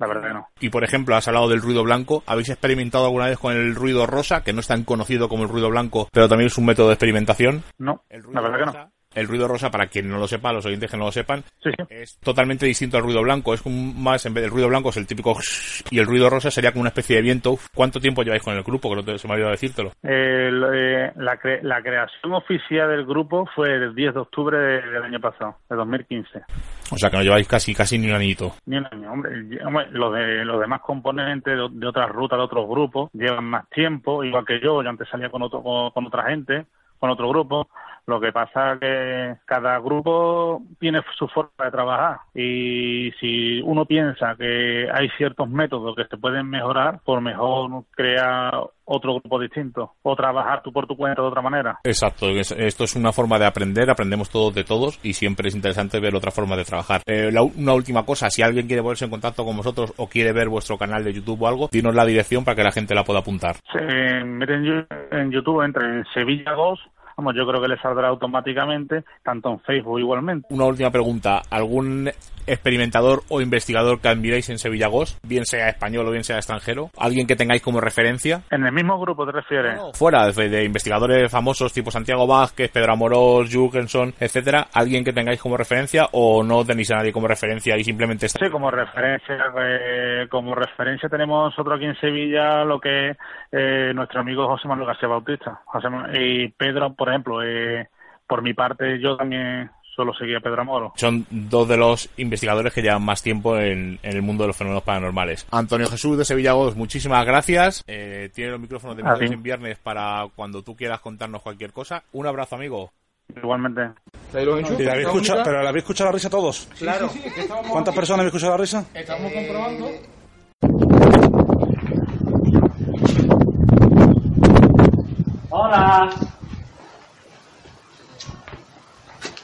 la verdad que no. Y por ejemplo, has hablado del ruido blanco. ¿Habéis experimentado alguna vez con el ruido rosa, que no es tan conocido como el ruido blanco, pero también es un método de experimentación? No, la verdad que no. El ruido rosa, para quien no lo sepa, los oyentes que no lo sepan, es totalmente distinto al ruido blanco. Es un más, en vez del ruido blanco es el típico y el ruido rosa sería como una especie de viento. ¿Cuánto tiempo lleváis con el grupo? Que no te, se me ha olvidado decírtelo. Eh, la, la, creación oficial del grupo fue el 10 de octubre del año pasado, de 2015. O sea que no lleváis casi casi ni un añito. Ni un año, hombre. los, de, los demás componentes de, otras rutas, de otros grupos, llevan más tiempo, igual que yo. Yo antes salía con, otro, con otra gente, con otro grupo lo que pasa es que cada grupo tiene su forma de trabajar y si uno piensa que hay ciertos métodos que se pueden mejorar, por mejor crear otro grupo distinto o trabajar tú por tu cuenta de otra manera. Exacto, esto es una forma de aprender, aprendemos todos de todos y siempre es interesante ver otra forma de trabajar. Eh, una última cosa, si alguien quiere ponerse en contacto con vosotros o quiere ver vuestro canal de YouTube o algo, dinos la dirección para que la gente la pueda apuntar. miren en YouTube entre en Sevilla 2 yo creo que le saldrá automáticamente, tanto en Facebook igualmente. Una última pregunta. ¿Algún experimentador o investigador que admiráis en Sevilla Ghost, bien sea español o bien sea extranjero? ¿Alguien que tengáis como referencia? ¿En el mismo grupo te refieres? fuera, de, investigadores famosos tipo Santiago Vázquez, Pedro Amorós, Jürgenson, etcétera. ¿Alguien que tengáis como referencia o no tenéis a nadie como referencia y simplemente está... Sí, como referencia, eh, como referencia tenemos nosotros aquí en Sevilla lo que eh, nuestro amigo José Manuel García Bautista. y Pedro, por ejemplo, eh, por mi parte yo también solo seguía a Pedro Amoro. Son dos de los investigadores que llevan más tiempo en, el mundo de los fenómenos paranormales. Antonio Jesús de Sevilla muchísimas gracias. Eh, tiene los micrófonos de viernes en viernes para cuando tú quieras contarnos cualquier cosa. Un abrazo, amigo. Igualmente. ¿Pero la habéis escuchado, ¿Pero la habéis escuchado la risa todos? Claro. ¿Cuántas personas habéis escuchado la risa? Estamos comprobando. Hola.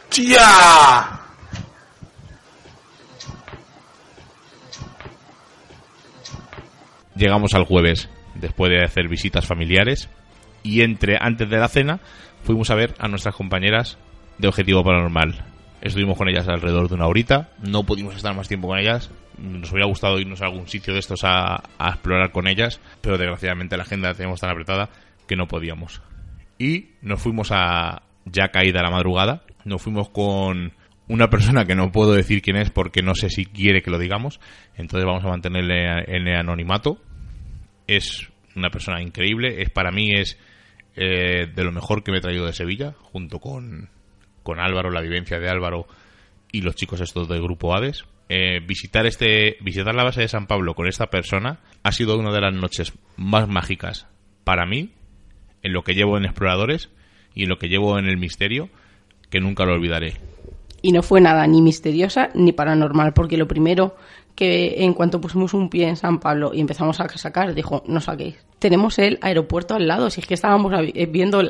¡Tía! Llegamos al jueves, después de hacer visitas familiares, y entre antes de la cena fuimos a ver a nuestras compañeras de Objetivo Paranormal. Estuvimos con ellas alrededor de una horita, no pudimos estar más tiempo con ellas, nos hubiera gustado irnos a algún sitio de estos a, a explorar con ellas, pero desgraciadamente la agenda la teníamos tan apretada que no podíamos. Y nos fuimos a, ya caída la madrugada, nos fuimos con una persona que no puedo decir quién es porque no sé si quiere que lo digamos, entonces vamos a mantenerle en el anonimato. Es una persona increíble, es para mí es eh, de lo mejor que me he traído de Sevilla, junto con, con Álvaro, la vivencia de Álvaro y los chicos estos del grupo Hades. Eh, visitar este visitar la base de San Pablo con esta persona ha sido una de las noches más mágicas para mí en lo que llevo en exploradores y en lo que llevo en el misterio que nunca lo olvidaré. Y no fue nada ni misteriosa ni paranormal, porque lo primero que en cuanto pusimos un pie en San Pablo y empezamos a sacar, dijo, no saquéis. Tenemos el aeropuerto al lado, si es que estábamos eh, viendo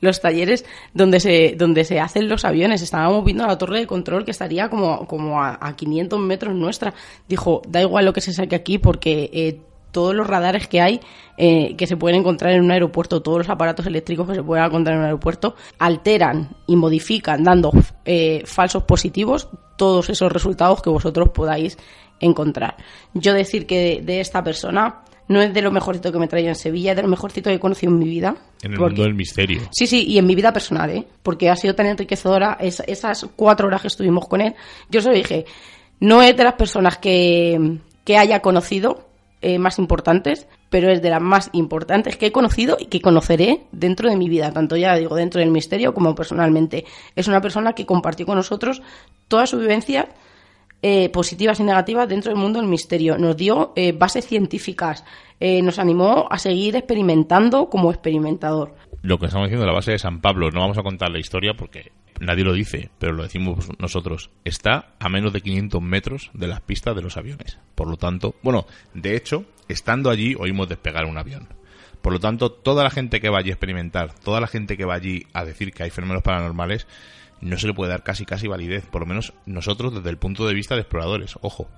los talleres donde se, donde se hacen los aviones, estábamos viendo la torre de control que estaría como, como a, 500 metros nuestra. Dijo, da igual lo que se saque aquí porque eh, todos los radares que hay eh, que se pueden encontrar en un aeropuerto, todos los aparatos eléctricos que se pueden encontrar en un aeropuerto, alteran y modifican dando eh, falsos positivos todos esos resultados que vosotros podáis encontrar. Yo decir que de, esta persona no es de lo mejorcito que me traído en Sevilla, es de lo mejorcito que he conocido en mi vida. En el mundo del misterio. Sí, sí, y en mi vida personal, ¿eh? Porque ha sido tan enriquecedora esas cuatro horas que estuvimos con él. Yo se lo dije, no es de las personas que, que haya conocido, eh, más importantes, pero es de las más importantes que he conocido y que conoceré dentro de mi vida, tanto ya digo dentro del misterio como personalmente. Es una persona que compartió con nosotros toda su vivencia eh, positivas y negativas dentro del mundo del misterio. Nos dio eh, bases científicas, eh, nos animó a seguir experimentando como experimentador. Lo que estamos diciendo la base de San Pablo, no vamos a contar la historia porque nadie lo dice, pero lo decimos nosotros. Está a menos de 500 metros de las pistas de los aviones. Por lo tanto, bueno, de hecho, estando allí oímos despegar un avión. Por lo tanto, toda la gente que va allí a experimentar, toda la gente que va allí a decir que hay fenómenos paranormales, no se le puede dar casi casi validez, por lo menos nosotros desde el punto de vista de exploradores, ojo.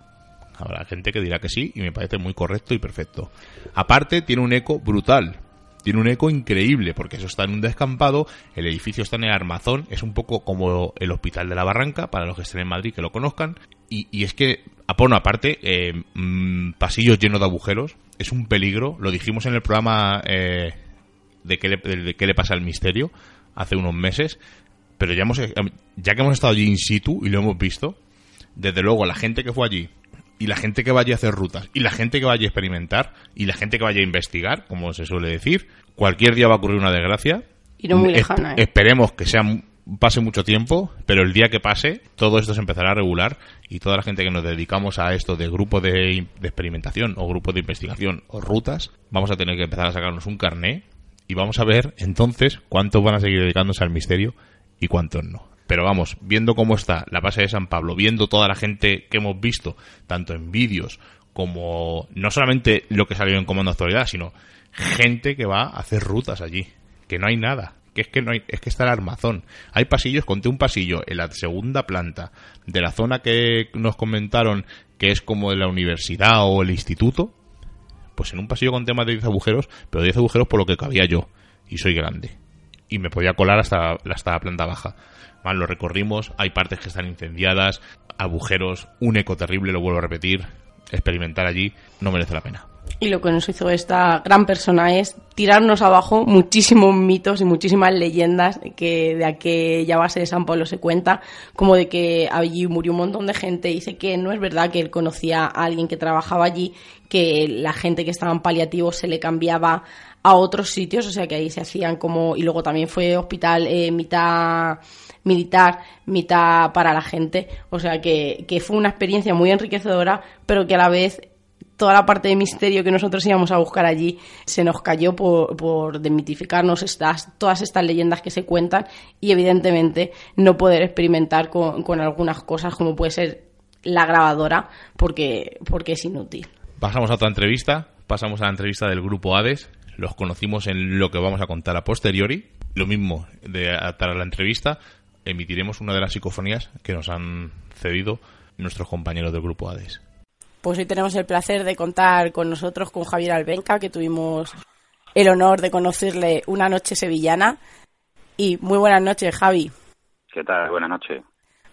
Habrá gente que dirá que sí y me parece muy correcto y perfecto. Aparte, tiene un eco brutal. Tiene un eco increíble porque eso está en un descampado, el edificio está en el armazón, es un poco como el Hospital de la Barranca, para los que estén en Madrid que lo conozcan. Y, es que, bueno, aparte, eh, mm, pasillos llenos de agujeros, es un peligro. Lo dijimos en el programa eh, de, qué le, de qué le pasa al misterio hace unos meses pero ya, hemos, ya que hemos estado allí in situ y lo hemos visto, desde luego la gente que fue allí y la gente que vaya a hacer rutas y la gente que vaya a experimentar y la gente que vaya a investigar, como se suele decir, cualquier día va a ocurrir una desgracia. Y no muy lejana. ¿eh? Esperemos que sea pase mucho tiempo, pero el día que pase, todo esto se empezará a regular y toda la gente que nos dedicamos a esto de grupo de, de experimentación o grupo de investigación o rutas, vamos a tener que empezar a sacarnos un carné y vamos a ver entonces cuántos van a seguir dedicándose al misterio y cuántos no. Pero vamos, viendo cómo está la base de San Pablo, viendo toda la gente que hemos visto, tanto en vídeos como no solamente lo que salió en Comando Actualidad, sino gente que va a hacer rutas allí, que no hay nada, que es que no hay, es que está el armazón. Hay pasillos, conté un pasillo en la segunda planta de la zona que nos comentaron que es como de la universidad o el instituto, pues en un pasillo con temas de 10 agujeros, pero 10 agujeros por lo que cabía yo, y soy grande y me podía colar hasta, hasta la planta baja. Mal, lo recorrimos, hay partes que están incendiadas, agujeros, un eco terrible, lo vuelvo a repetir. Experimentar allí no merece la pena. Y lo que nos hizo esta gran persona es tirarnos abajo muchísimos mitos y muchísimas leyendas que de aquella base de San Pablo se cuenta, como de que allí murió un montón de gente. Dice que no es verdad que él conocía a alguien que trabajaba allí, que la gente que estaba en paliativos se le cambiaba a otros sitios, o sea que ahí se hacían como, y luego también fue hospital eh, mitad militar, mitad para la gente, o sea que, que fue una experiencia muy enriquecedora, pero que a la vez toda la parte de misterio que nosotros íbamos a buscar allí se nos cayó por, por demitificarnos estas, todas estas leyendas que se cuentan y evidentemente no poder experimentar con, algunas cosas como puede ser la grabadora porque, porque es inútil. Pasamos a otra entrevista, pasamos a la entrevista del grupo Hades, los conocimos en lo que vamos a contar a posteriori. Lo mismo de atar a la entrevista, emitiremos una de las psicofonías que nos han cedido nuestros compañeros del grupo ADES. Pues hoy tenemos el placer de contar con nosotros con Javier Albenca, que tuvimos el honor de conocerle una noche sevillana. Y muy buenas noches, Javi. ¿Qué tal? Buenas noches.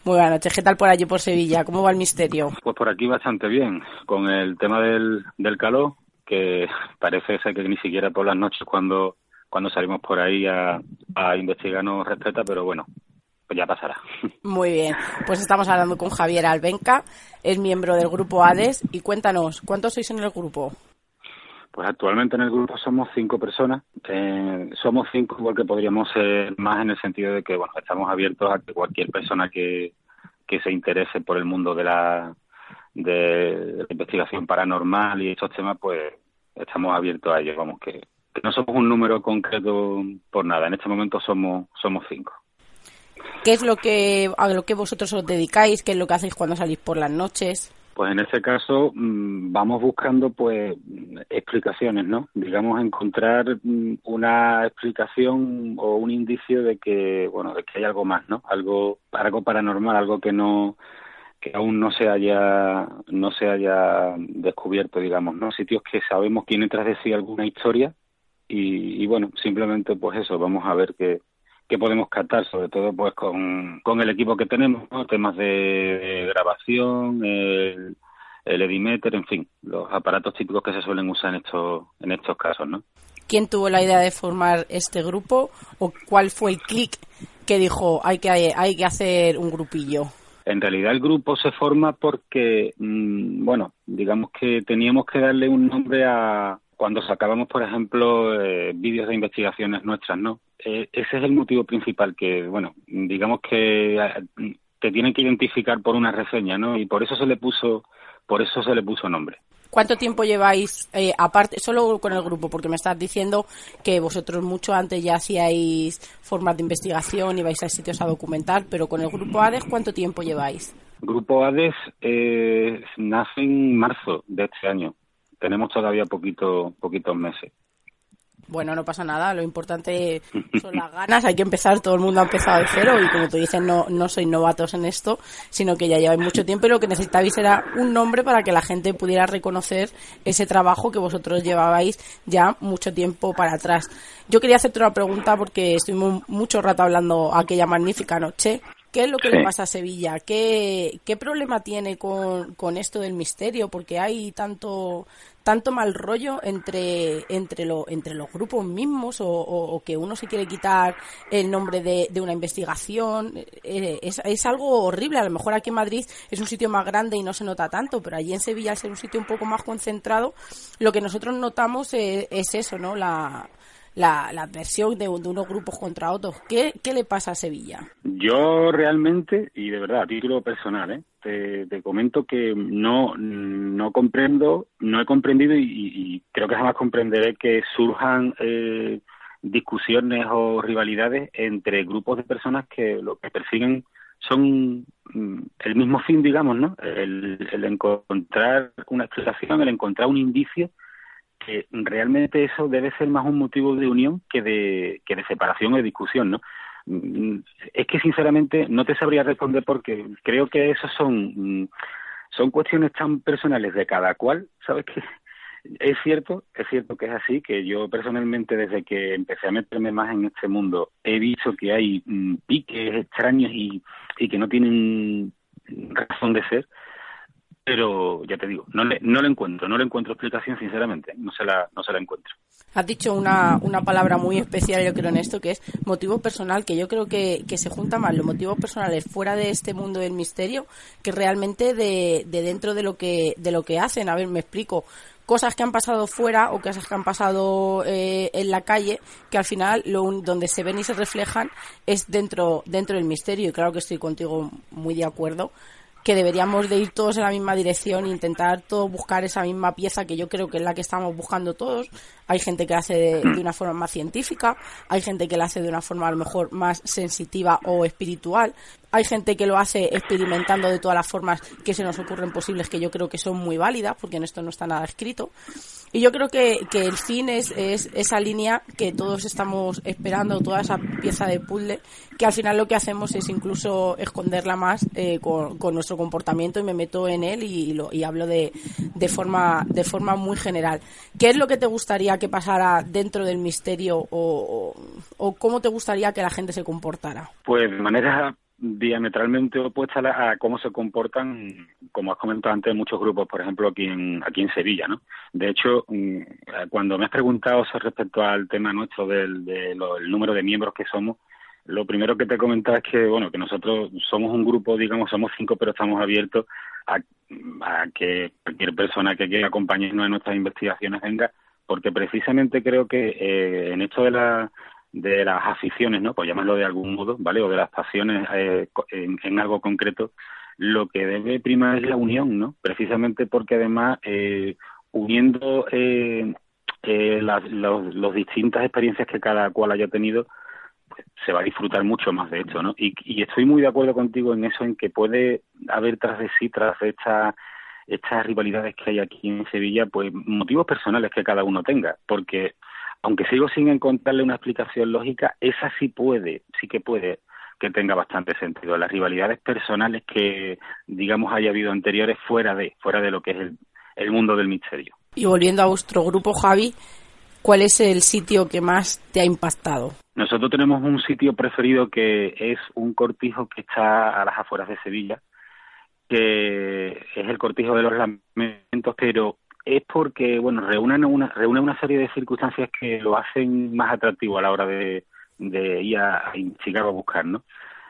Muy buenas noches. ¿Qué tal por allí, por Sevilla? ¿Cómo va el misterio? Pues por aquí bastante bien. Con el tema del, del calor, que parece ser que ni siquiera por las noches cuando cuando salimos por ahí a, a investigar nos respeta, pero bueno, pues ya pasará. Muy bien, pues estamos hablando con Javier Albenca, es miembro del grupo ADES y cuéntanos, ¿cuántos sois en el grupo? Pues actualmente en el grupo somos cinco personas. Eh, somos cinco porque podríamos ser más en el sentido de que bueno estamos abiertos a que cualquier persona que, que se interese por el mundo de la de investigación paranormal y estos temas, pues estamos abiertos a ello. Vamos, que, no somos un número concreto por nada. En este momento somos, somos cinco. ¿Qué es lo que, a lo que vosotros os dedicáis? ¿Qué es lo que hacéis cuando salís por las noches? Pues en este caso mm, vamos buscando pues explicaciones, ¿no? Digamos encontrar mm, una explicación o un indicio de que bueno de que hay algo más, ¿no? Algo algo paranormal, algo que no que aún no se haya no se haya descubierto digamos no sitios que sabemos quién tras de sí alguna historia y, bueno simplemente pues eso vamos a ver qué, qué podemos captar sobre todo pues con, con el equipo que tenemos ¿no? temas de, grabación el, el edimeter en fin los aparatos típicos que se suelen usar en estos en estos casos no quién tuvo la idea de formar este grupo o cuál fue el clic que dijo hay que hay que hacer un grupillo en realidad el grupo se forma porque, mm, bueno, digamos que teníamos que darle un nombre a cuando sacábamos, por ejemplo, eh, vídeos de investigaciones nuestras, ¿no? Eh, ese es el motivo principal que, bueno, digamos que te tienen que identificar por una reseña, ¿no? Y por eso se le puso, por eso se le puso nombre. ¿Cuánto tiempo lleváis eh, aparte, solo con el grupo? Porque me estás diciendo que vosotros mucho antes ya hacíais formas de investigación y vais a sitios a documentar, pero con el grupo ADES, ¿cuánto tiempo lleváis? Grupo ADES eh, nace en marzo de este año. Tenemos todavía poquito, poquitos meses. Bueno, no pasa nada, lo importante [LAUGHS] son las ganas, hay que empezar, todo el mundo ha empezado de cero y como tú dices, no, no sois novatos en esto, sino que ya lleváis mucho tiempo y lo que necesitabais era un nombre para que la gente pudiera reconocer ese trabajo que vosotros llevabais ya mucho tiempo para atrás. Yo quería hacerte una pregunta porque estuvimos mucho rato hablando aquella magnífica noche ¿Qué es lo que le pasa a Sevilla? ¿Qué, qué problema tiene con, con, esto del misterio? Porque hay tanto tanto mal rollo entre entre, lo, entre los grupos mismos o, que uno se quiere quitar el nombre de, de una investigación. Eh, es, es, algo horrible. A lo mejor aquí en Madrid es un sitio más grande y no se nota tanto, pero allí en Sevilla, al ser un sitio un poco más concentrado, lo que nosotros notamos es, es eso, ¿no? La, la, la adversión de, unos grupos contra otros. ¿Qué, ¿Qué le pasa a Sevilla? Yo realmente, y de verdad, a título personal, ¿eh? te, comento que no, no comprendo, no he comprendido y, creo que jamás comprenderé que surjan eh, discusiones o rivalidades entre grupos de personas que lo que persiguen son mm, el mismo fin, digamos, ¿no? El, el encontrar una explicación, el encontrar un indicio que realmente eso debe ser más un motivo de unión que de, que de separación o discusión, ¿no? Mm, es que sinceramente no te sabría responder porque creo que eso son, mm, son cuestiones tan personales de cada cual, ¿sabes qué? Es cierto, es cierto que es así, que yo personalmente desde que empecé a meterme más en este mundo he visto que hay mm, piques extraños y, y que no tienen razón de ser pero ya te digo, no le, no le encuentro, no le encuentro explicación, sinceramente, no se la, no se la encuentro. Has dicho una, una palabra muy especial, yo creo, en esto, que es motivo personal, que yo creo que, que se junta más los motivos personales fuera de este mundo del misterio que realmente de, de dentro de lo que, de lo que hacen. A ver, me explico cosas que han pasado fuera o cosas que han pasado eh, en la calle que al final lo donde se ven y se reflejan es dentro dentro del misterio y claro que estoy contigo muy de acuerdo que deberíamos de ir todos en la misma dirección e intentar todos buscar esa misma pieza que yo creo que es la que estamos buscando todos. Hay gente que la hace de, de, una forma más científica, hay gente que la hace de una forma a lo mejor más sensitiva o espiritual, hay gente que lo hace experimentando de todas las formas que se nos ocurren posibles, que yo creo que son muy válidas, porque en esto no está nada escrito. Y yo creo que, que el fin es, es, esa línea que todos estamos esperando, toda esa pieza de puzzle, que al final lo que hacemos es incluso esconderla más eh, con, con, nuestro comportamiento y me meto en él y, lo, y hablo de, de, forma, de forma muy general. ¿Qué es lo que te gustaría que pasara dentro del misterio o, o, o cómo te gustaría que la gente se comportara? Pues de manera diametralmente opuesta a, cómo se comportan, como has comentado antes, muchos grupos, por ejemplo, aquí en, aquí en Sevilla, ¿no? De hecho, mm, cuando me has preguntado respecto al tema nuestro del de número de miembros que somos, lo primero que te he comentado es que, bueno, que nosotros somos un grupo, digamos, somos cinco, pero estamos abiertos a, a que cualquier persona que quiera acompañarnos en nuestras investigaciones venga, porque precisamente creo que eh, en esto de la de las aficiones, ¿no? Por llamarlo de algún modo, ¿vale? O de las pasiones eh, en, algo concreto, lo que debe primar es la unión, ¿no? Precisamente porque además eh, uniendo eh, eh las los, distintas experiencias que cada cual haya tenido, pues, se va a disfrutar mucho más de esto, ¿no? Y, estoy muy de acuerdo contigo en eso, en que puede haber tras de sí, tras de esta estas rivalidades que hay aquí en Sevilla, pues motivos personales que cada uno tenga, porque aunque sigo sin encontrarle una explicación lógica, esa sí puede, sí que puede que tenga bastante sentido. Las rivalidades personales que, digamos, haya habido anteriores fuera de, fuera de lo que es el, el mundo del misterio. Y volviendo a vuestro grupo, Javi, ¿cuál es el sitio que más te ha impactado? Nosotros tenemos un sitio preferido que es un cortijo que está a las afueras de Sevilla, que es el cortijo de los lamentos, pero es porque, bueno, reúnen una, reúne una serie de circunstancias que lo hacen más atractivo a la hora de, ir a, Chicago a buscar, ¿no?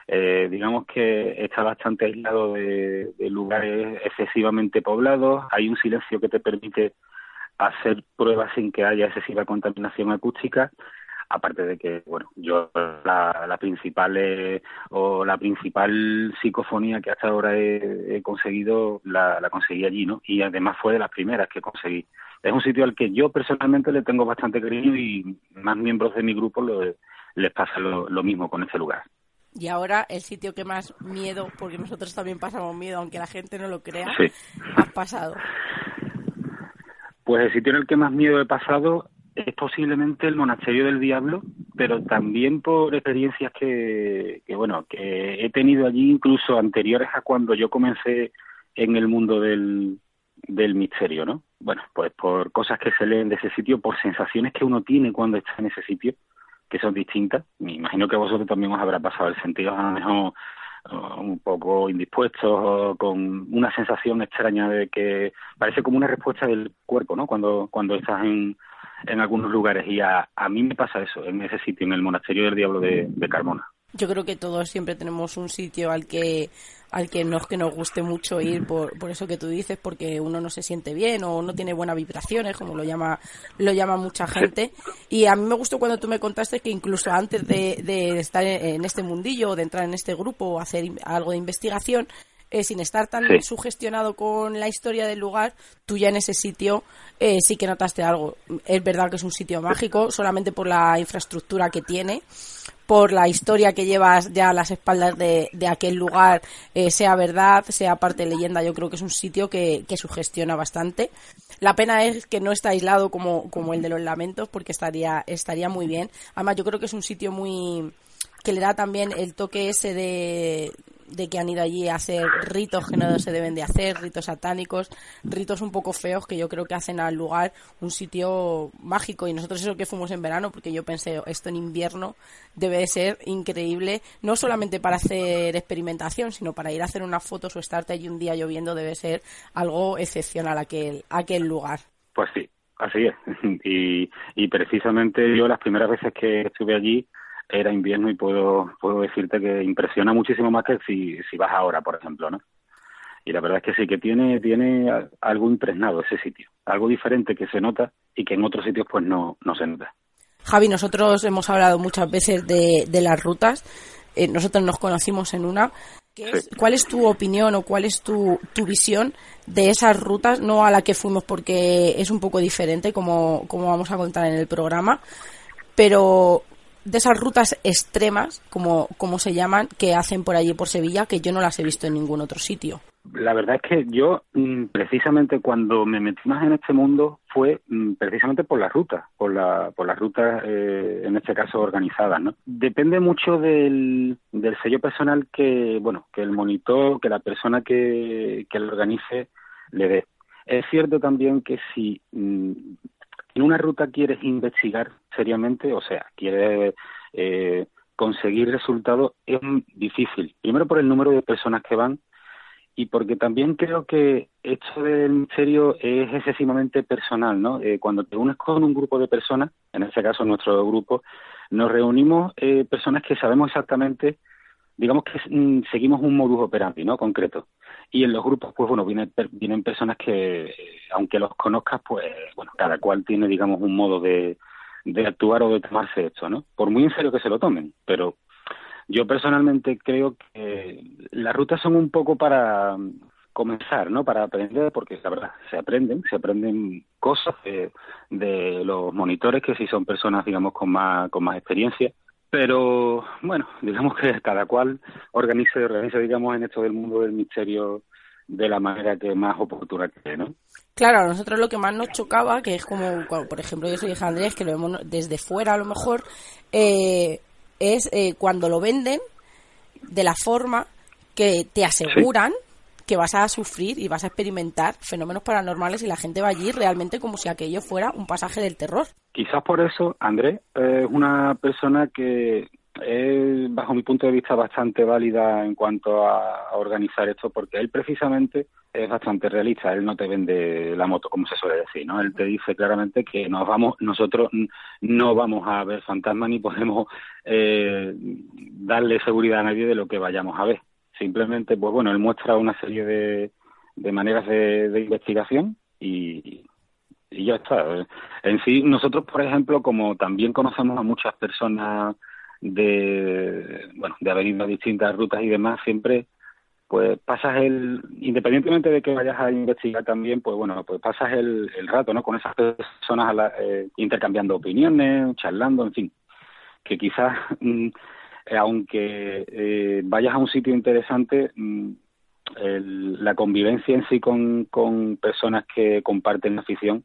Eh, digamos que está bastante aislado de, lugares excesivamente poblados, hay un silencio que te permite hacer pruebas sin que haya excesiva contaminación acústica, aparte de que bueno yo la, la principal eh, o la principal psicofonía que hasta ahora he, conseguido la, la, conseguí allí no y además fue de las primeras que conseguí. Es un sitio al que yo personalmente le tengo bastante cariño y más miembros de mi grupo les pasa lo, lo mismo con este lugar. Y ahora el sitio que más miedo, porque nosotros también pasamos miedo, aunque la gente no lo crea, has pasado. Pues el sitio en el que más miedo he pasado es posiblemente el monasterio del diablo, pero también por experiencias que, bueno, que he tenido allí incluso anteriores a cuando yo comencé en el mundo del, del misterio, ¿no? Bueno, pues por cosas que se leen de ese sitio, por sensaciones que uno tiene cuando está en ese sitio, que son distintas. Me imagino que vosotros también os habrá pasado el sentido a lo mejor uh, un poco indispuestos o con una sensación extraña de que parece como una respuesta del cuerpo, ¿no? Cuando cuando estás en, en algunos lugares y a, a mí me pasa eso en ese sitio, en el monasterio del Diablo de, de Carmona. Yo creo que todos siempre tenemos un sitio al que al que no es que nos guste mucho ir por, por eso que tú dices, porque uno no se siente bien o no tiene buenas vibraciones, como lo llama, lo llama mucha gente. Y a mí me gustó cuando tú me contaste que incluso antes de, de estar en este mundillo, de entrar en este grupo o hacer algo de investigación, eh, sin estar tan sugestionado con la historia del lugar, tú ya en ese sitio eh, sí que notaste algo. Es verdad que es un sitio mágico, solamente por la infraestructura que tiene, por la historia que llevas ya a las espaldas de, aquel lugar, eh, sea verdad, sea parte de leyenda, yo creo que es un sitio que, que sugestiona bastante. La pena es que no está aislado como, como el de los lamentos, porque estaría, estaría muy bien. Además, yo creo que es un sitio muy que le da también el toque ese de, de que han ido allí a hacer ritos que no se deben de hacer, ritos satánicos, ritos un poco feos que yo creo que hacen al lugar un sitio mágico. Y nosotros eso que fuimos en verano, porque yo pensé, esto en invierno debe de ser increíble, no solamente para hacer experimentación, sino para ir a hacer unas fotos o estarte allí un día lloviendo debe ser algo excepcional aquel, aquel lugar. Pues sí, así es. [LAUGHS] Y, y precisamente yo las primeras veces que estuve allí, era invierno y puedo, puedo decirte que impresiona muchísimo más que si, si vas ahora, por ejemplo, ¿no? Y la verdad es que sí, que tiene, tiene algo impregnado ese sitio, algo diferente que se nota y que en otros sitios pues no, no se nota. Javi, nosotros hemos hablado muchas veces de, de las rutas, eh, nosotros nos conocimos en una. ¿Cuál es tu opinión o cuál es tu, tu visión de esas rutas, no a la que fuimos porque es un poco diferente, como, como vamos a contar en el programa, pero de esas rutas extremas, como, como se llaman, que hacen por allí por Sevilla, que yo no las he visto en ningún otro sitio. La verdad es que yo, mm, precisamente cuando me metí más en este mundo, fue mm, precisamente por las rutas, por, la, por las rutas, eh, en este caso, organizadas, ¿no? Depende mucho del, del sello personal que, bueno, que el monitor, que la persona que, que lo organice le dé. Es cierto también que si mm, en una ruta quieres investigar seriamente, o sea, quieres eh, conseguir resultados, es difícil. Primero por el número de personas que van y porque también creo que esto del misterio es excesivamente personal, ¿no? Eh, cuando te unes con un grupo de personas, en este caso nuestro grupo, nos reunimos eh, personas que sabemos exactamente, digamos que mm, seguimos un modus operandi, ¿no? Concreto y en los grupos pues bueno vienen vienen personas que aunque los conozcas pues bueno cada cual tiene digamos un modo de, de actuar o de tomarse esto no por muy en serio que se lo tomen pero yo personalmente creo que las rutas son un poco para comenzar, ¿no? Para aprender, porque la verdad, se aprenden, se aprenden cosas de, de los monitores que si son personas, digamos, con más, con más experiencia pero bueno, digamos que cada cual organiza y organiza, digamos, en esto del mundo del misterio de la manera que más oportuna cree, ¿no? Claro, a nosotros lo que más nos chocaba, que es como, por ejemplo, yo soy hija Andrés, que lo vemos desde fuera a lo mejor, eh, es eh, cuando lo venden de la forma que te aseguran que vas a sufrir y vas a experimentar fenómenos paranormales y la gente va allí realmente como si aquello fuera un pasaje del terror. Quizás por eso Andrés es una persona que es, bajo mi punto de vista, bastante válida en cuanto a, organizar esto, porque él precisamente es bastante realista. Él no te vende la moto, como se suele decir, ¿no? Él te dice claramente que nos vamos, nosotros no vamos a ver fantasmas ni podemos eh, darle seguridad a nadie de lo que vayamos a ver. Simplemente, pues bueno, él muestra una serie de, de maneras de, investigación y, y ya está. En sí, nosotros, por ejemplo, como también conocemos a muchas personas de, bueno, de haber ido a distintas rutas y demás, siempre pues pasas el, independientemente de que vayas a investigar también, pues bueno, pues pasas el, el rato, ¿no? Con esas personas a la, eh, intercambiando opiniones, charlando, en fin, que quizás, mm, aunque eh, vayas a un sitio interesante, mm, la convivencia en sí con, con personas que comparten la afición,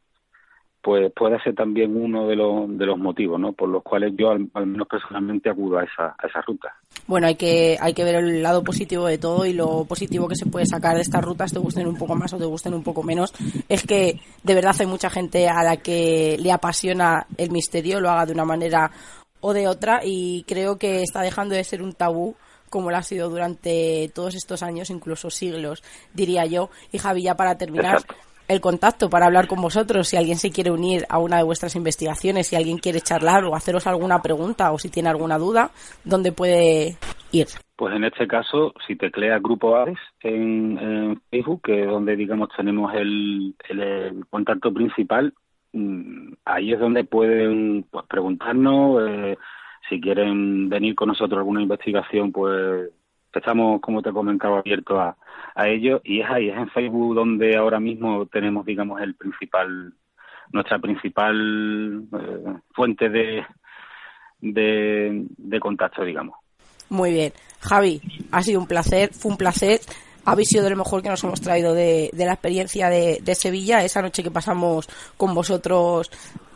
pues puede ser también uno de los, de los motivos, ¿no? Por los cuales yo al, menos personalmente acudo a esa, a esa ruta. Bueno, hay que, hay que ver el lado positivo de todo y lo positivo que se puede sacar de estas rutas, te gusten un poco más o te gusten un poco menos, es que de verdad hay mucha gente a la que le apasiona el misterio, lo haga de una manera o de otra y creo que está dejando de ser un tabú como lo ha sido durante todos estos años, incluso siglos, diría yo. Y Javi, ya para terminar, el contacto para hablar con vosotros. Si alguien se quiere unir a una de vuestras investigaciones, si alguien quiere charlar o haceros alguna pregunta o si tiene alguna duda, ¿dónde puede ir? Pues en este caso, si teclea Grupo ADES en, Facebook, que es donde digamos tenemos el, contacto principal, ahí es donde pueden pues, preguntarnos. Eh, si quieren venir con nosotros a alguna investigación, pues estamos, como te comentaba, abiertos a, a ello y es ahí, es en Facebook donde ahora mismo tenemos, digamos, el principal, nuestra principal eh, fuente de, de, contacto, digamos. Muy bien. Javi, ha sido un placer, fue un placer. Habéis sido de lo mejor que nos hemos traído de, de la experiencia de, de Sevilla, esa noche que pasamos con vosotros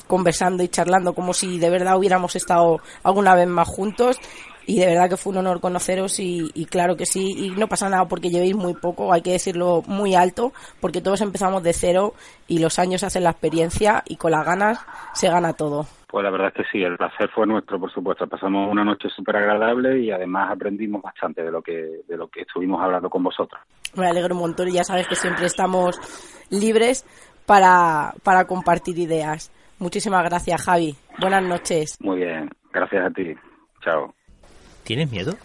conversando y charlando como si de verdad hubiéramos estado alguna vez más juntos y de verdad que fue un honor conoceros y, claro que sí, y no pasa nada porque llevéis muy poco, hay que decirlo muy alto, porque todos empezamos de cero y los años hacen la experiencia y con las ganas se gana todo. Pues la verdad es que sí, el placer fue nuestro, por supuesto. Pasamos una noche súper agradable y además aprendimos bastante de lo que de lo que estuvimos hablando con vosotros. Me alegro un montón y ya sabes que siempre estamos libres para, para compartir ideas. Muchísimas gracias, Javi. Buenas noches. Muy bien, gracias a ti. Chao. ¿Tienes miedo?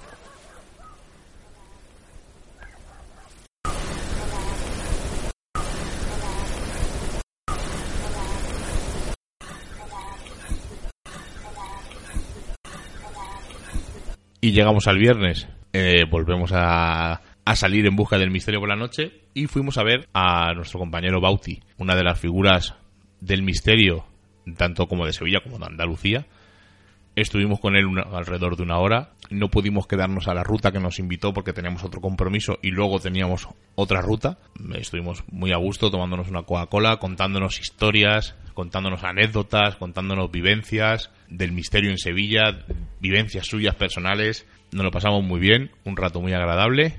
Y llegamos al viernes. Eh, volvemos a, a, salir en busca del misterio por la noche y fuimos a ver a nuestro compañero Bauti, una de las figuras del misterio, tanto como de Sevilla como de Andalucía, Estuvimos con él alrededor de una hora. No pudimos quedarnos a la ruta que nos invitó porque teníamos otro compromiso y luego teníamos otra ruta. Estuvimos muy a gusto tomándonos una Coca-Cola, contándonos historias, contándonos anécdotas, contándonos vivencias del misterio en Sevilla, vivencias suyas personales. Nos lo pasamos muy bien, un rato muy agradable.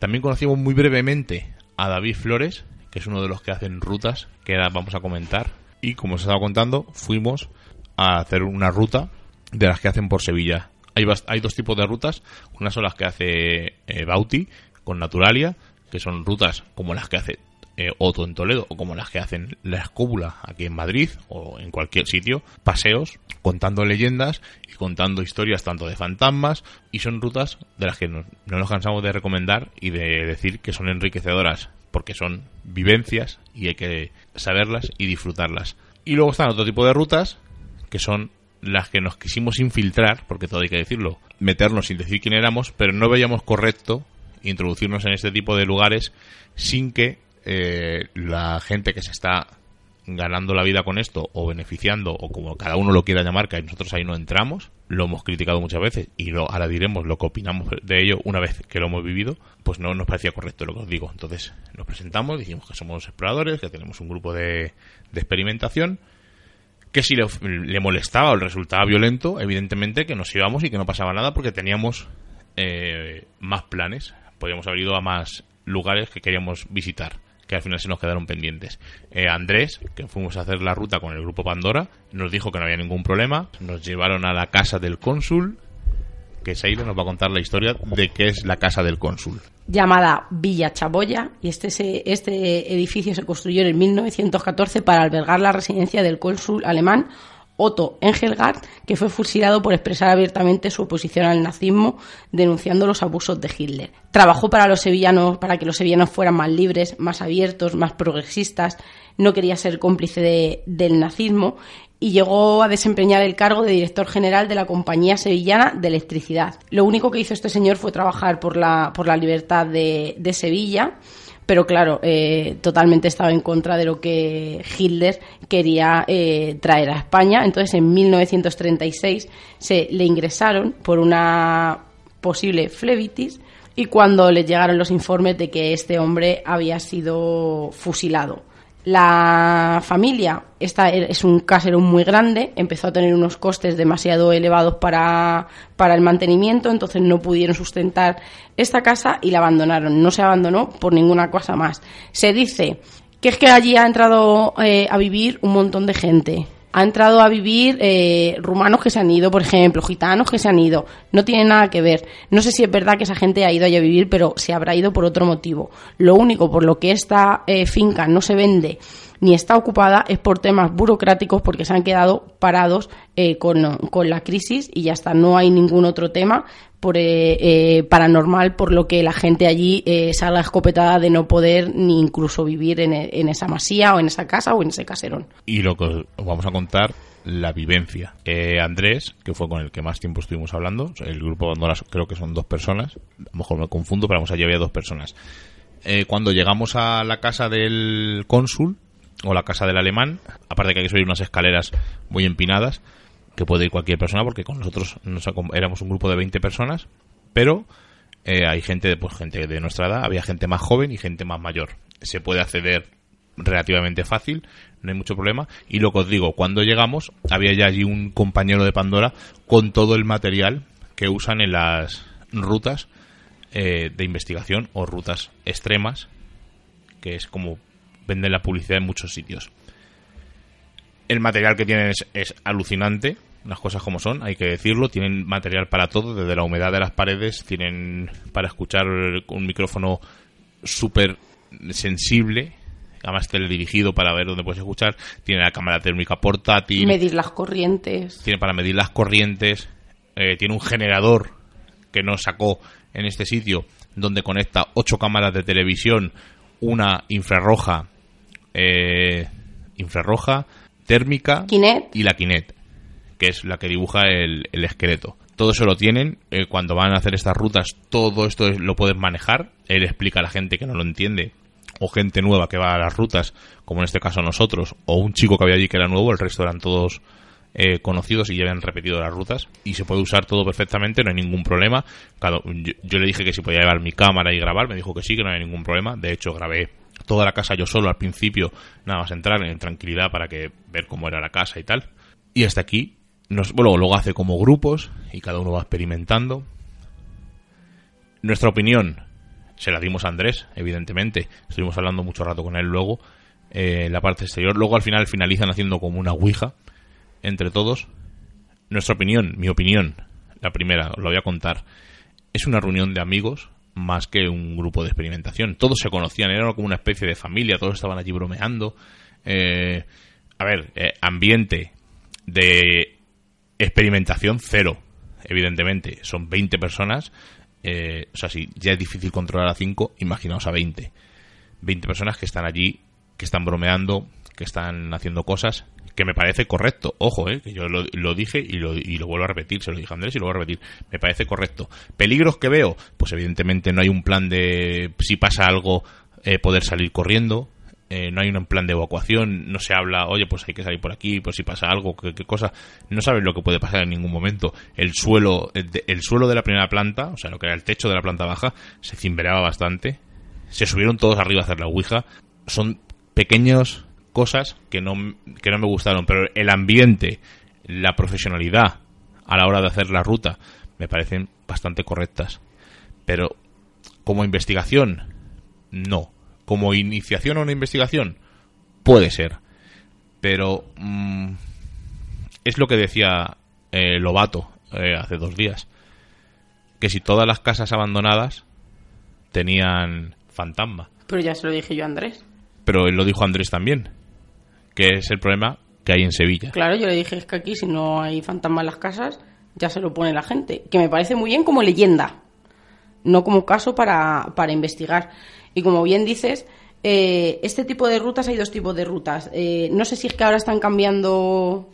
También conocimos muy brevemente a David Flores, que es uno de los que hacen rutas que ahora vamos a comentar. Y como os estaba contando, fuimos a hacer una ruta de las que hacen por Sevilla. Hay, hay dos tipos de rutas. Una son las que hace eh, Bauti con Naturalia, que son rutas como las que hace eh, Otto en Toledo o como las que hacen la Escóbula aquí en Madrid o en cualquier sitio. Paseos contando leyendas y contando historias tanto de fantasmas y son rutas de las que no nos cansamos de recomendar y de decir que son enriquecedoras porque son vivencias y hay que saberlas y disfrutarlas. Y luego están otro tipo de rutas que son las que nos quisimos infiltrar, porque todo hay que decirlo, meternos sin decir quién éramos, pero no veíamos correcto introducirnos en este tipo de lugares sin que eh, la gente que se está ganando la vida con esto o beneficiando o como cada uno lo quiera llamar, que nosotros ahí no entramos, lo hemos criticado muchas veces y lo, ahora diremos lo que opinamos de ello una vez que lo hemos vivido, pues no nos parecía correcto lo que os digo. Entonces nos presentamos, dijimos que somos exploradores, que tenemos un grupo de, de experimentación que si le, molestaba o le resultaba violento, evidentemente que nos íbamos y que no pasaba nada porque teníamos eh, más planes. Podíamos haber ido a más lugares que queríamos visitar, que al final se nos quedaron pendientes. Eh, Andrés, que fuimos a hacer la ruta con el grupo Pandora, nos dijo que no había ningún problema. Nos llevaron a la casa del cónsul, que Seire nos va a contar la historia de qué es la casa del cónsul llamada Villa Chaboya y este, este edificio se construyó en 1914 para albergar la residencia del cónsul alemán Otto Engelgard, que fue fusilado por expresar abiertamente su oposición al nazismo, denunciando los abusos de Hitler. Trabajó para los sevillanos, para que los sevillanos fueran más libres, más abiertos, más progresistas. No quería ser cómplice del nazismo y llegó a desempeñar el cargo de director general de la Compañía Sevillana de Electricidad. Lo único que hizo este señor fue trabajar por la, por la libertad de, de Sevilla pero claro, eh, totalmente estaba en contra de lo que Hitler quería eh, traer a España. Entonces, en 1936 se le ingresaron por una posible flebitis y cuando le llegaron los informes de que este hombre había sido fusilado. La familia, esta es un casero muy grande, empezó a tener unos costes demasiado elevados para, para el mantenimiento, entonces no pudieron sustentar esta casa y la abandonaron. No se abandonó por ninguna cosa más. Se dice que es que allí ha entrado eh, a vivir un montón de gente ha entrado a vivir eh, rumanos que se han ido, por ejemplo, gitanos que se han ido. No tiene nada que ver. No sé si es verdad que esa gente ha ido allá a vivir, pero se habrá ido por otro motivo. Lo único por lo que esta eh, finca no se vende ni está ocupada es por temas burocráticos porque se han quedado parados eh, con, con, la crisis y ya está, no hay ningún otro tema por, eh, eh, paranormal por lo que la gente allí salga escopetada de no poder ni incluso vivir en, en, esa masía o en esa casa o en ese caserón. Y lo que os vamos a contar la vivencia. Andrés, que fue con el que más tiempo estuvimos hablando, el grupo Bandolas creo que son dos personas, a lo mejor me confundo, pero vamos, allí había dos personas. cuando llegamos a la casa del cónsul, o la casa del alemán, aparte que hay que subir unas escaleras muy empinadas, que puede ir cualquier persona, porque con nosotros éramos un grupo de 20 personas, pero eh, hay gente, pues gente de nuestra edad, había gente más joven y gente más mayor. Se puede acceder relativamente fácil, no hay mucho problema. Y lo que os digo, cuando llegamos, había ya allí un compañero de Pandora con todo el material que usan en las rutas eh, de investigación o rutas extremas, que es como venden la publicidad en muchos sitios. El material que tienen es, alucinante, las cosas como son, hay que decirlo. Tienen material para todo, desde la humedad de las paredes, tienen para escuchar un micrófono súper sensible, además teledirigido para ver dónde puedes escuchar. Tiene la cámara térmica portátil. Medir las corrientes. Tiene para medir las corrientes. Eh, tiene un generador que nos sacó en este sitio, donde conecta ocho cámaras de televisión, una infrarroja eh, infrarroja, térmica y la Kinet, que es la que dibuja el, esqueleto. Todo eso lo tienen. Eh, cuando van a hacer estas rutas, todo esto lo pueden manejar. Él explica a la gente que no lo entiende, o gente nueva que va a las rutas, como en este caso nosotros, o un chico que había allí que era nuevo, el resto eran todos eh, conocidos y ya habían repetido las rutas y se puede usar todo perfectamente, no hay ningún problema. yo, yo, le dije que si podía llevar mi cámara y grabar, me dijo que sí, que no hay ningún problema. De hecho, grabé toda la casa yo solo al principio, nada más entrar en tranquilidad para que ver cómo era la casa y tal. Y hasta aquí, nos, bueno, luego hace como grupos y cada uno va experimentando. Nuestra opinión se la dimos a Andrés, evidentemente. Estuvimos hablando mucho rato con él luego, eh, en la parte exterior. Luego al final finalizan haciendo como una ouija entre todos. Nuestra opinión, mi opinión, la primera, os lo voy a contar. Es una reunión de amigos más que un grupo de experimentación. Todos se conocían, era como una especie de familia, todos estaban allí bromeando. Eh, a ver, eh, ambiente de experimentación cero, evidentemente. Son 20 personas. Eh, o sea, si ya es difícil controlar a 5, imaginaos a 20. 20 personas que están allí, que están bromeando, que están haciendo cosas que me parece correcto. Ojo, eh, que yo lo, dije y lo, y lo, vuelvo a repetir, se lo dije a Andrés y lo vuelvo a repetir. Me parece correcto. ¿Peligros que veo? Pues evidentemente no hay un plan de, si pasa algo, eh, poder salir corriendo. Eh, no hay un plan de evacuación, no se habla, oye, pues hay que salir por aquí, pues si pasa algo, qué, cosa. No sabes lo que puede pasar en ningún momento. El suelo, el, suelo de la primera planta, o sea, lo que era el techo de la planta baja, se cimbraba bastante. Se subieron todos arriba a hacer la ouija. Son pequeños cosas que no, que no me gustaron, pero el ambiente, la profesionalidad a la hora de hacer la ruta me parecen bastante correctas. Pero como investigación, no. Como iniciación a una investigación, puede ser. Pero mm, es lo que decía eh, Lobato eh, hace dos días. Que si todas las casas abandonadas tenían fantasma. Pero ya se lo dije yo a Andrés. Pero él lo dijo Andrés también que es el problema que hay en Sevilla. Claro, yo le dije es que aquí si no hay fantasmas en las casas, ya se lo pone la gente. Que me parece muy bien como leyenda, no como caso para, para investigar. Y como bien dices, eh, este tipo de rutas hay dos tipos de rutas. Eh, no sé si es que ahora están cambiando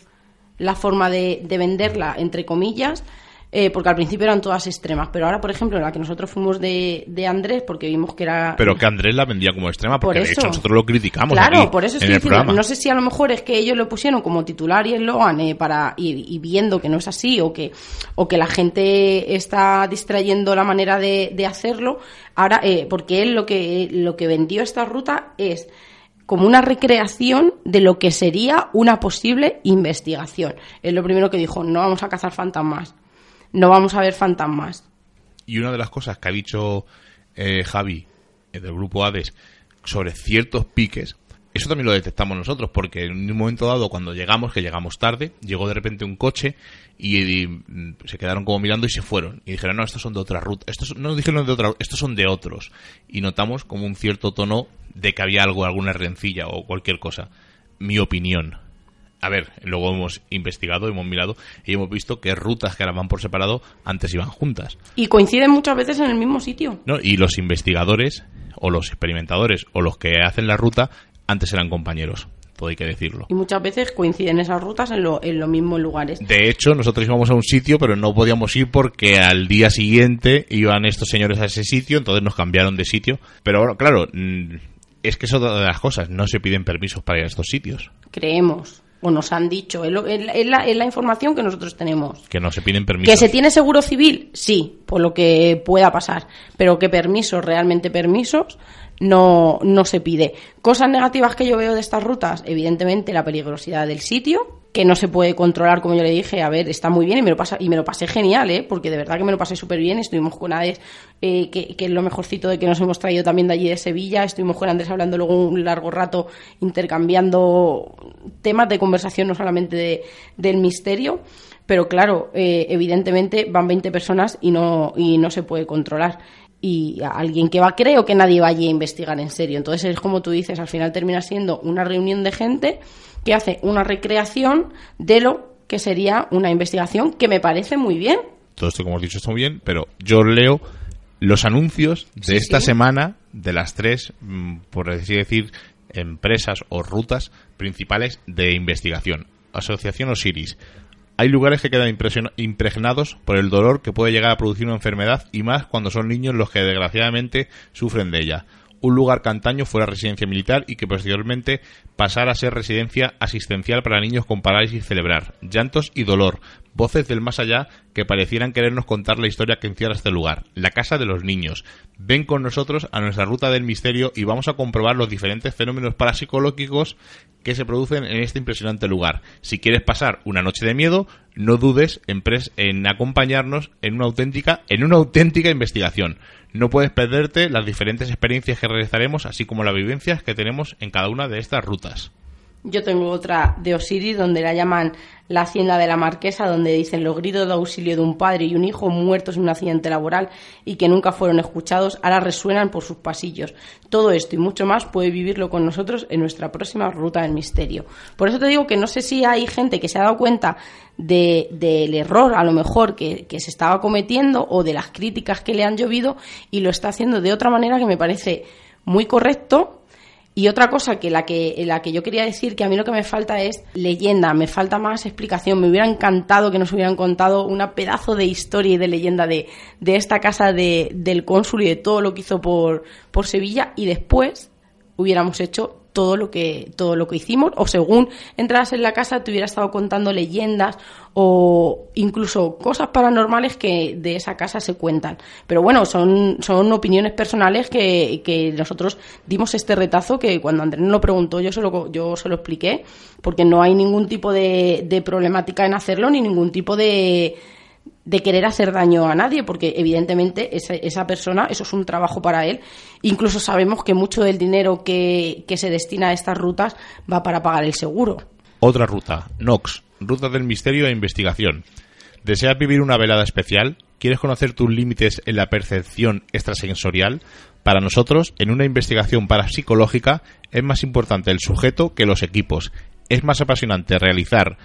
la forma de, de venderla, entre comillas, eh, porque al principio eran todas extremas, pero ahora, por ejemplo, la que nosotros fuimos de, de Andrés, porque vimos que era... Pero que Andrés la vendía como extrema, porque Por de eso. hecho nosotros lo criticamos Claro, aquí por eso estoy diciendo, no sé si a lo mejor es que ellos lo pusieron como titular y eslogan eh, para y, y viendo que no es así o que o que la gente está distrayendo la manera de, de hacerlo. Ahora, eh, porque él lo que lo que vendió esta ruta es como una recreación de lo que sería una posible investigación. Es lo primero que dijo, no vamos a cazar fantasmas, no vamos a ver fantasmas. Y una de las cosas que ha dicho eh, Javi eh, del grupo Hades sobre ciertos piques, eso también lo detectamos nosotros, porque en un momento dado, cuando llegamos, que llegamos tarde, llegó de repente un coche y, y, mm, se quedaron como mirando y se fueron. Y dijeron, no, estos son de otra ruta. Estos no dijeron de otra, estos son de otros. Y notamos como un cierto tono de que había algo, alguna rencilla o cualquier cosa. Mi opinión. A ver, luego hemos investigado, hemos mirado y hemos visto que rutas que ahora van por separado antes iban juntas. Y coinciden muchas veces en el mismo sitio. ¿no? Y los investigadores, o los experimentadores, o los que hacen la ruta, antes eran compañeros. Todo hay que decirlo. Y muchas veces coinciden esas rutas en, lo- en los mismos lugares. De hecho, nosotros íbamos a un sitio, pero no podíamos ir porque al día siguiente iban estos señores a ese sitio, entonces nos cambiaron de sitio. Pero bueno, claro, mm, es que eso es otra de las cosas, no se piden permisos para ir a estos sitios, Creemos. O nos han dicho. Es, la, es la información que nosotros tenemos. que no se piden permisos. ¿Que se tiene seguro civil? Sí, por lo que pueda pasar. Pero que permisos, realmente permisos, no, no se pide. Cosas negativas que yo veo de estas rutas, evidentemente la peligrosidad del sitio, que no se puede controlar, como yo le dije, a ver, está muy bien y me lo, pasa, y me lo pasé genial, ¿eh? porque de verdad que me lo pasé súper bien. Estuvimos con Ades, eh, que, que es lo mejorcito de que nos hemos traído también de allí de Sevilla. Estuvimos con Andrés hablando luego un largo rato, intercambiando temas de conversación, no solamente de- del misterio. Pero claro, eh, evidentemente van 20 personas y no, y no se puede controlar. Y alguien que va, creo que nadie va allí a investigar en serio. Entonces es como tú dices, al final termina siendo una reunión de gente que hace una recreación de lo que sería una investigación que me parece muy bien. Todo esto, como hemos dicho, está muy bien, pero yo leo los anuncios de Sí, esta sí. semana de las tres, mm, por así decir, empresas o rutas principales de investigación. Asociación Osiris. Hay lugares que quedan impregnados por el dolor que puede llegar a producir una enfermedad y más cuando son niños los que desgraciadamente sufren de ella. Un lugar que antaño fuera residencia militar y que posteriormente pasara a ser residencia asistencial para niños con parálisis cerebral. Llantos y dolor. Voces del más allá que parecieran querernos contar la historia que encierra este lugar. La casa de los niños. Ven con nosotros a nuestra ruta del misterio y vamos a comprobar los diferentes fenómenos parapsicológicos que se producen en este impresionante lugar. Si quieres pasar una noche de miedo, no dudes en, pres- en acompañarnos en una auténtica, en una auténtica investigación. No puedes perderte las diferentes experiencias que realizaremos, así como las vivencias que tenemos en cada una de estas rutas. Yo tengo otra de Osiris donde la llaman la hacienda de la marquesa, donde dicen los gritos de auxilio de un padre y un hijo muertos en un accidente laboral y que nunca fueron escuchados, ahora resuenan por sus pasillos. Todo esto y mucho más puede vivirlo con nosotros en nuestra próxima ruta del misterio. Por eso te digo que no sé si hay gente que se ha dado cuenta de- del error, a lo mejor, que, que se estaba cometiendo o de las críticas que le han llovido y lo está haciendo de otra manera que me parece muy correcto y otra cosa que la que la que yo quería decir que a mí lo que me falta es leyenda, me falta más explicación. Me hubiera encantado que nos hubieran contado una pedazo de historia y de leyenda de, de esta casa de, del cónsul y de todo lo que hizo por, por Sevilla y después hubiéramos hecho todo lo que todo lo que hicimos o según entras en la casa te hubiera estado contando leyendas o incluso cosas paranormales que de esa casa se cuentan. Pero bueno son son opiniones personales que, que nosotros dimos este retazo que cuando Andrés nos lo preguntó yo se lo yo se lo expliqué porque no hay ningún tipo de, de problemática en hacerlo ni ningún tipo de de querer hacer daño a nadie, porque evidentemente esa, esa persona, eso es un trabajo para él. Incluso sabemos que mucho del dinero que, que se destina a estas rutas va para pagar el seguro. Otra ruta, Nox, Ruta del Misterio e Investigación. ¿Deseas vivir una velada especial? ¿Quieres conocer tus límites en la percepción extrasensorial? Para nosotros, en una investigación parapsicológica, es más importante el sujeto que los equipos. Es más apasionante realizar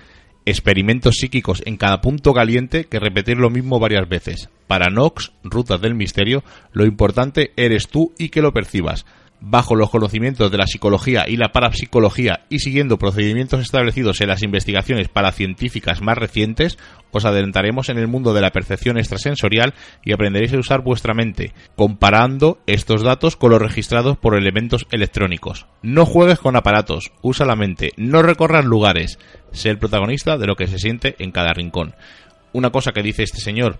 experimentos psíquicos en cada punto caliente que repetir lo mismo varias veces. Para Nox, Rutas del Misterio, lo importante eres tú y que lo percibas. Bajo los conocimientos de la psicología y la parapsicología y siguiendo procedimientos establecidos en las investigaciones paracientíficas más recientes, os adelantaremos en el mundo de la percepción extrasensorial y aprenderéis a usar vuestra mente, comparando estos datos con los registrados por elementos electrónicos. No juegues con aparatos, usa la mente, no recorras lugares, sé el protagonista de lo que se siente en cada rincón. Una cosa que dice este señor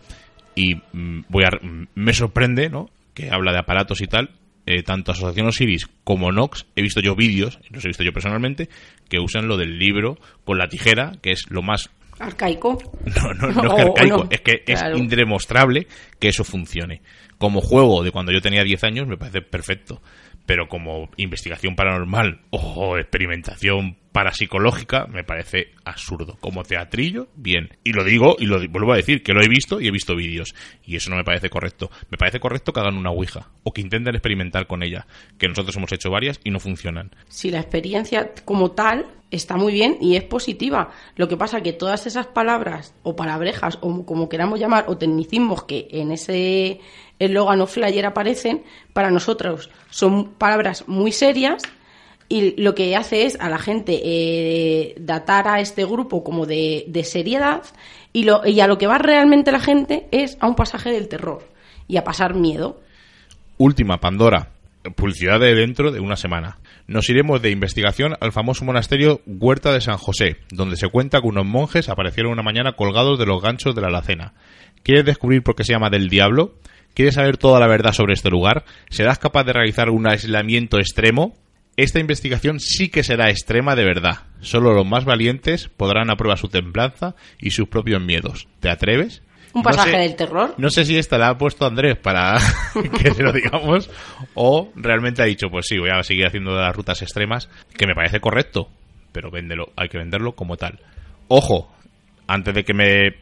y mm, voy a mm, me sorprende, ¿no? Que habla de aparatos y tal, eh, tanto Asociación Osiris como Nox, he visto yo vídeos, los he visto yo personalmente, que usan lo del libro con la tijera, que es lo más... Arcaico. [LAUGHS] No, no, no es que arcaico, no. es que Claro. es indemostrable que eso funcione. Como juego de cuando yo tenía 10 años me parece perfecto, pero como investigación paranormal o experimentación parapsicológica me parece absurdo. Como teatrillo, bien. Y lo digo y lo vuelvo a decir, que lo he visto y he visto vídeos. Y eso no me parece correcto. Me parece correcto que hagan una Ouija o que intenten experimentar con ella, que nosotros hemos hecho varias y no funcionan. si la experiencia como tal está muy bien y es positiva. Lo que pasa que todas esas palabras o palabrejas o como queramos llamar o tecnicismos que en ese eslogan o flyer aparecen, para nosotros son palabras muy serias y lo que hace es a la gente eh, datar a este grupo como de, de seriedad y, lo, y a lo que va realmente la gente es a un pasaje del terror y a pasar miedo. Última, Pandora. Publicidad de dentro de una semana. Nos iremos de investigación al famoso monasterio Huerta de San José, donde se cuenta que unos monjes aparecieron una mañana colgados de los ganchos de la alacena. ¿Quieres descubrir por qué se llama del diablo? ¿Quieres saber toda la verdad sobre este lugar? ¿Serás capaz de realizar un aislamiento extremo? Esta investigación sí que será extrema de verdad. Solo los más valientes podrán a prueba su templanza y sus propios miedos. ¿Te atreves? Un No pasaje sé- del terror. no sé si esta la ha puesto Andrés para [LAUGHS] que se lo digamos o realmente ha dicho, pues sí, voy a seguir haciendo las rutas extremas, que me parece correcto, pero véndelo, hay que venderlo como tal. Ojo, antes de que me-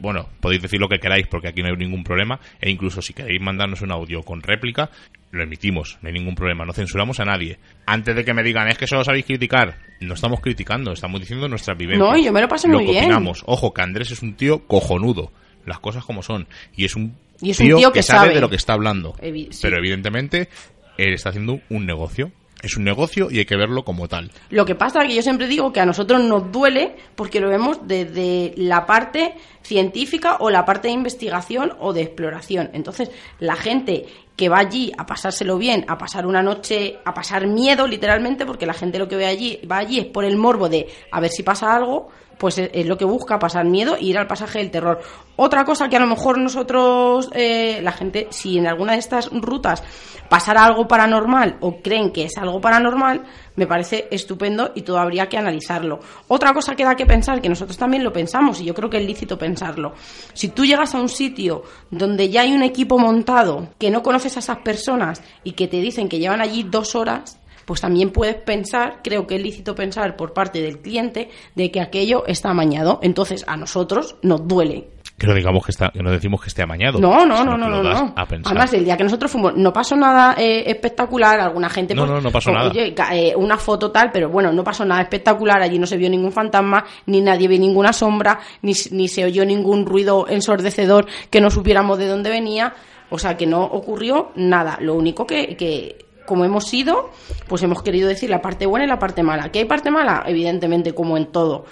bueno, podéis decir lo que queráis porque aquí no hay ningún problema e incluso si queréis mandarnos un audio con réplica, lo emitimos, no hay ningún problema, no censuramos a nadie. Antes de que me digan, es que solo sabéis criticar, no estamos criticando, estamos diciendo nuestras vivencias. No, yo me lo paso Lo muy que bien. opinamos. Ojo, que Andrés es un tío cojonudo, las cosas como son, y es un Y es un tío que sabe sabe. de lo que está hablando. Evi- sí. Pero evidentemente él está haciendo un negocio. Es un negocio y hay que verlo como tal. Lo que pasa es que yo siempre digo que a nosotros nos duele porque lo vemos desde la parte científica o la parte de investigación o de exploración. Entonces, la gente que va allí a pasárselo bien, a pasar una noche, a pasar miedo literalmente, porque la gente lo que ve allí, va allí es por el morbo de a ver si pasa algo, pues es, es lo que busca, pasar miedo e ir al pasaje del terror. Otra cosa que a lo mejor nosotros, eh, la gente, si en alguna de estas rutas pasara algo paranormal o creen que es algo paranormal, me parece estupendo y todo habría que analizarlo. Otra cosa que da que pensar, que nosotros también lo pensamos y yo creo que es lícito pensarlo. Si tú llegas a un sitio donde ya hay un equipo montado, que no conoces a esas personas y que te dicen que llevan allí dos horas, pues también puedes pensar, creo que es lícito pensar por parte del cliente, de que aquello está amañado. Entonces a nosotros nos duele. Que no digamos que está, que no decimos que esté amañado. No, no, no, no, no, no. Además, el día que nosotros fuimos, no pasó nada eh, espectacular. Alguna gente, No, pues, no, no pasó pues, nada. Oye, eh, una foto tal, pero bueno, no pasó nada espectacular. Allí no se vio ningún fantasma, ni nadie vio ninguna sombra, ni, ni se oyó ningún ruido ensordecedor que no supiéramos de dónde venía. O sea, que no ocurrió nada. Lo único que, que como hemos sido, pues hemos querido decir la parte buena y la parte mala. ¿Que hay parte mala? Evidentemente, como en todo.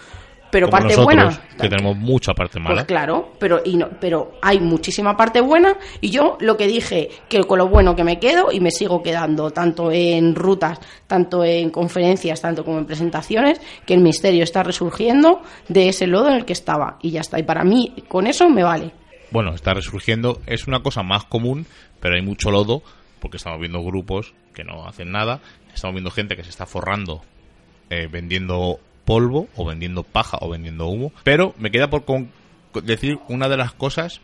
Pero Como parte nosotros, buena. que tenemos mucha parte mala. Pues claro, pero, y no, pero hay muchísima parte buena y yo lo que dije, que con lo bueno que me quedo y me sigo quedando, tanto en rutas, tanto en conferencias, tanto como en presentaciones, que el misterio está resurgiendo de ese lodo en el que estaba y ya está. Y para mí, con eso me vale. Bueno, está resurgiendo. Es una cosa más común, pero hay mucho lodo, porque estamos viendo grupos que no hacen nada. Estamos viendo gente que se está forrando eh, vendiendo polvo, o vendiendo paja, o vendiendo humo. Pero me queda por con- decir una de las cosas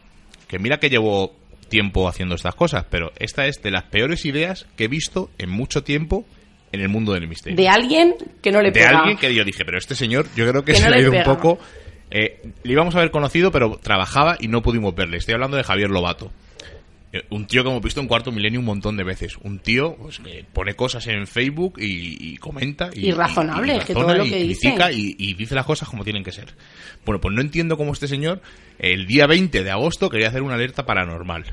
que mira que llevo tiempo haciendo estas cosas, pero esta es de las peores ideas que he visto en mucho tiempo en el mundo del misterio De alguien que no le de pega. alguien que yo dije, pero este señor, yo creo que, Que se no le ha ido un poco. eh, le íbamos a haber conocido, pero trabajaba y no pudimos verle. Estoy hablando de Javier Lobato. Eh, Un tío que hemos visto en Cuarto Milenio un montón de veces. Un tío pues, que pone cosas en Facebook y, y comenta. Y, Y razonable, y que todo lo y que dice. critica y, y dice las cosas como tienen que ser. Bueno, pues no entiendo cómo este señor, el día 20 de agosto, quería hacer una alerta paranormal.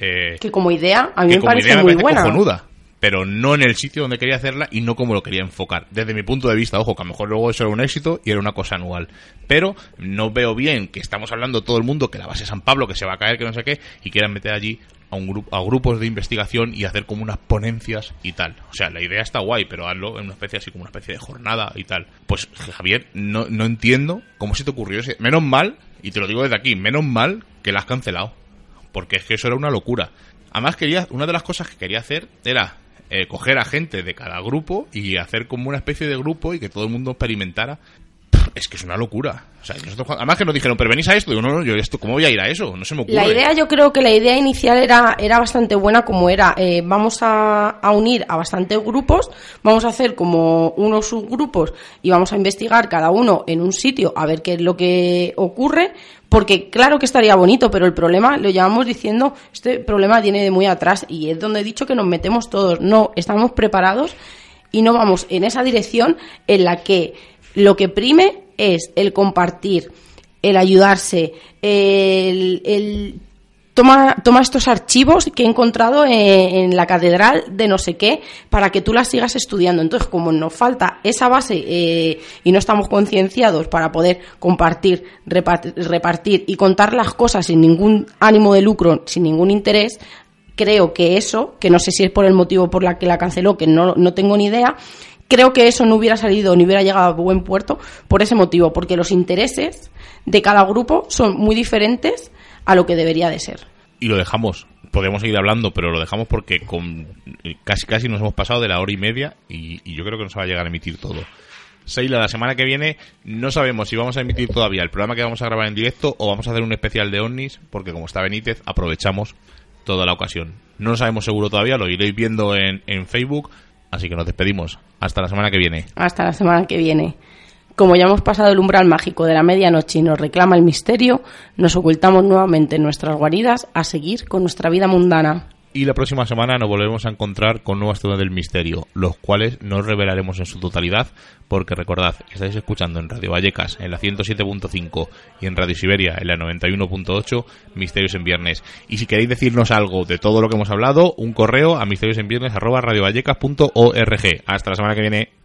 Eh, Que como idea, a mí me parece idea me muy parece buena. cojonuda, pero no en el sitio donde quería hacerla y no como lo quería enfocar. Desde mi punto de vista, ojo, que a lo mejor luego eso era un éxito y era una cosa anual. Pero no veo bien que estamos hablando todo el mundo que la base San Pablo, que se va a caer, que no sé qué, y quieran meter allí a, un grupo, a grupos de investigación y hacer como unas ponencias y tal. O sea, la idea está guay, pero hazlo en una especie así como una especie de jornada y tal. Pues Javier, no, no entiendo cómo se te ocurrió ese. Menos mal, y te lo digo desde aquí, menos mal que la has cancelado. Porque es que eso era una locura. Además, quería, una de las cosas que quería hacer era eh, coger a gente de cada grupo y hacer como una especie de grupo y que todo el mundo experimentara. Es que es una locura. O sea, nosotros, además que nos dijeron, pero venís a esto. Digo, no, no, yo esto, ¿cómo voy a ir a eso? No se me ocurre. La idea, yo creo que la idea inicial era, era bastante buena, como era, eh, vamos a, a unir a bastantes grupos, vamos a hacer como unos subgrupos y vamos a investigar cada uno en un sitio a ver qué es lo que ocurre, porque claro que estaría bonito, pero el problema, lo llevamos diciendo, este problema viene de muy atrás y es donde he dicho que nos metemos todos. No, estamos preparados y no vamos en esa dirección en la que lo que prime es el compartir, el ayudarse, el, el toma, toma estos archivos que he encontrado en, la catedral de no sé qué para que tú las sigas estudiando. Entonces, como nos falta esa base eh, y no estamos concienciados para poder compartir, repartir, repartir y contar las cosas sin ningún ánimo de lucro, sin ningún interés, creo que eso, que no sé si es por el motivo por la que la canceló, que no, no tengo ni idea, creo que eso no hubiera salido ni hubiera llegado a buen puerto por ese motivo, porque los intereses de cada grupo son muy diferentes a lo que debería de ser. y lo dejamos. Podemos seguir hablando, pero lo dejamos porque con casi casi nos hemos pasado de la hora y media y, yo creo que no se va a llegar a emitir todo. Seila, la semana que viene no sabemos si vamos a emitir todavía el programa que vamos a grabar en directo o vamos a hacer un especial de ovnis, porque como está Benítez, aprovechamos toda la ocasión. No lo sabemos seguro todavía, lo iréis viendo en, en Facebook, así que nos despedimos. Hasta la semana que viene. Hasta la semana que viene. Como ya hemos pasado el umbral mágico de la medianoche y nos reclama el misterio, nos ocultamos nuevamente en nuestras guaridas a seguir con nuestra vida mundana. Y la próxima semana nos volvemos a encontrar con nuevas temas del misterio, los cuales no revelaremos en su totalidad, porque recordad, estáis escuchando en Radio Vallecas en la 107.5 y en Radio Siberia en la 91.8 Misterios en Viernes. Y si queréis decirnos algo de todo lo que hemos hablado, un correo a misteriosenviernes arroba radiovallecas.org. Hasta la semana que viene.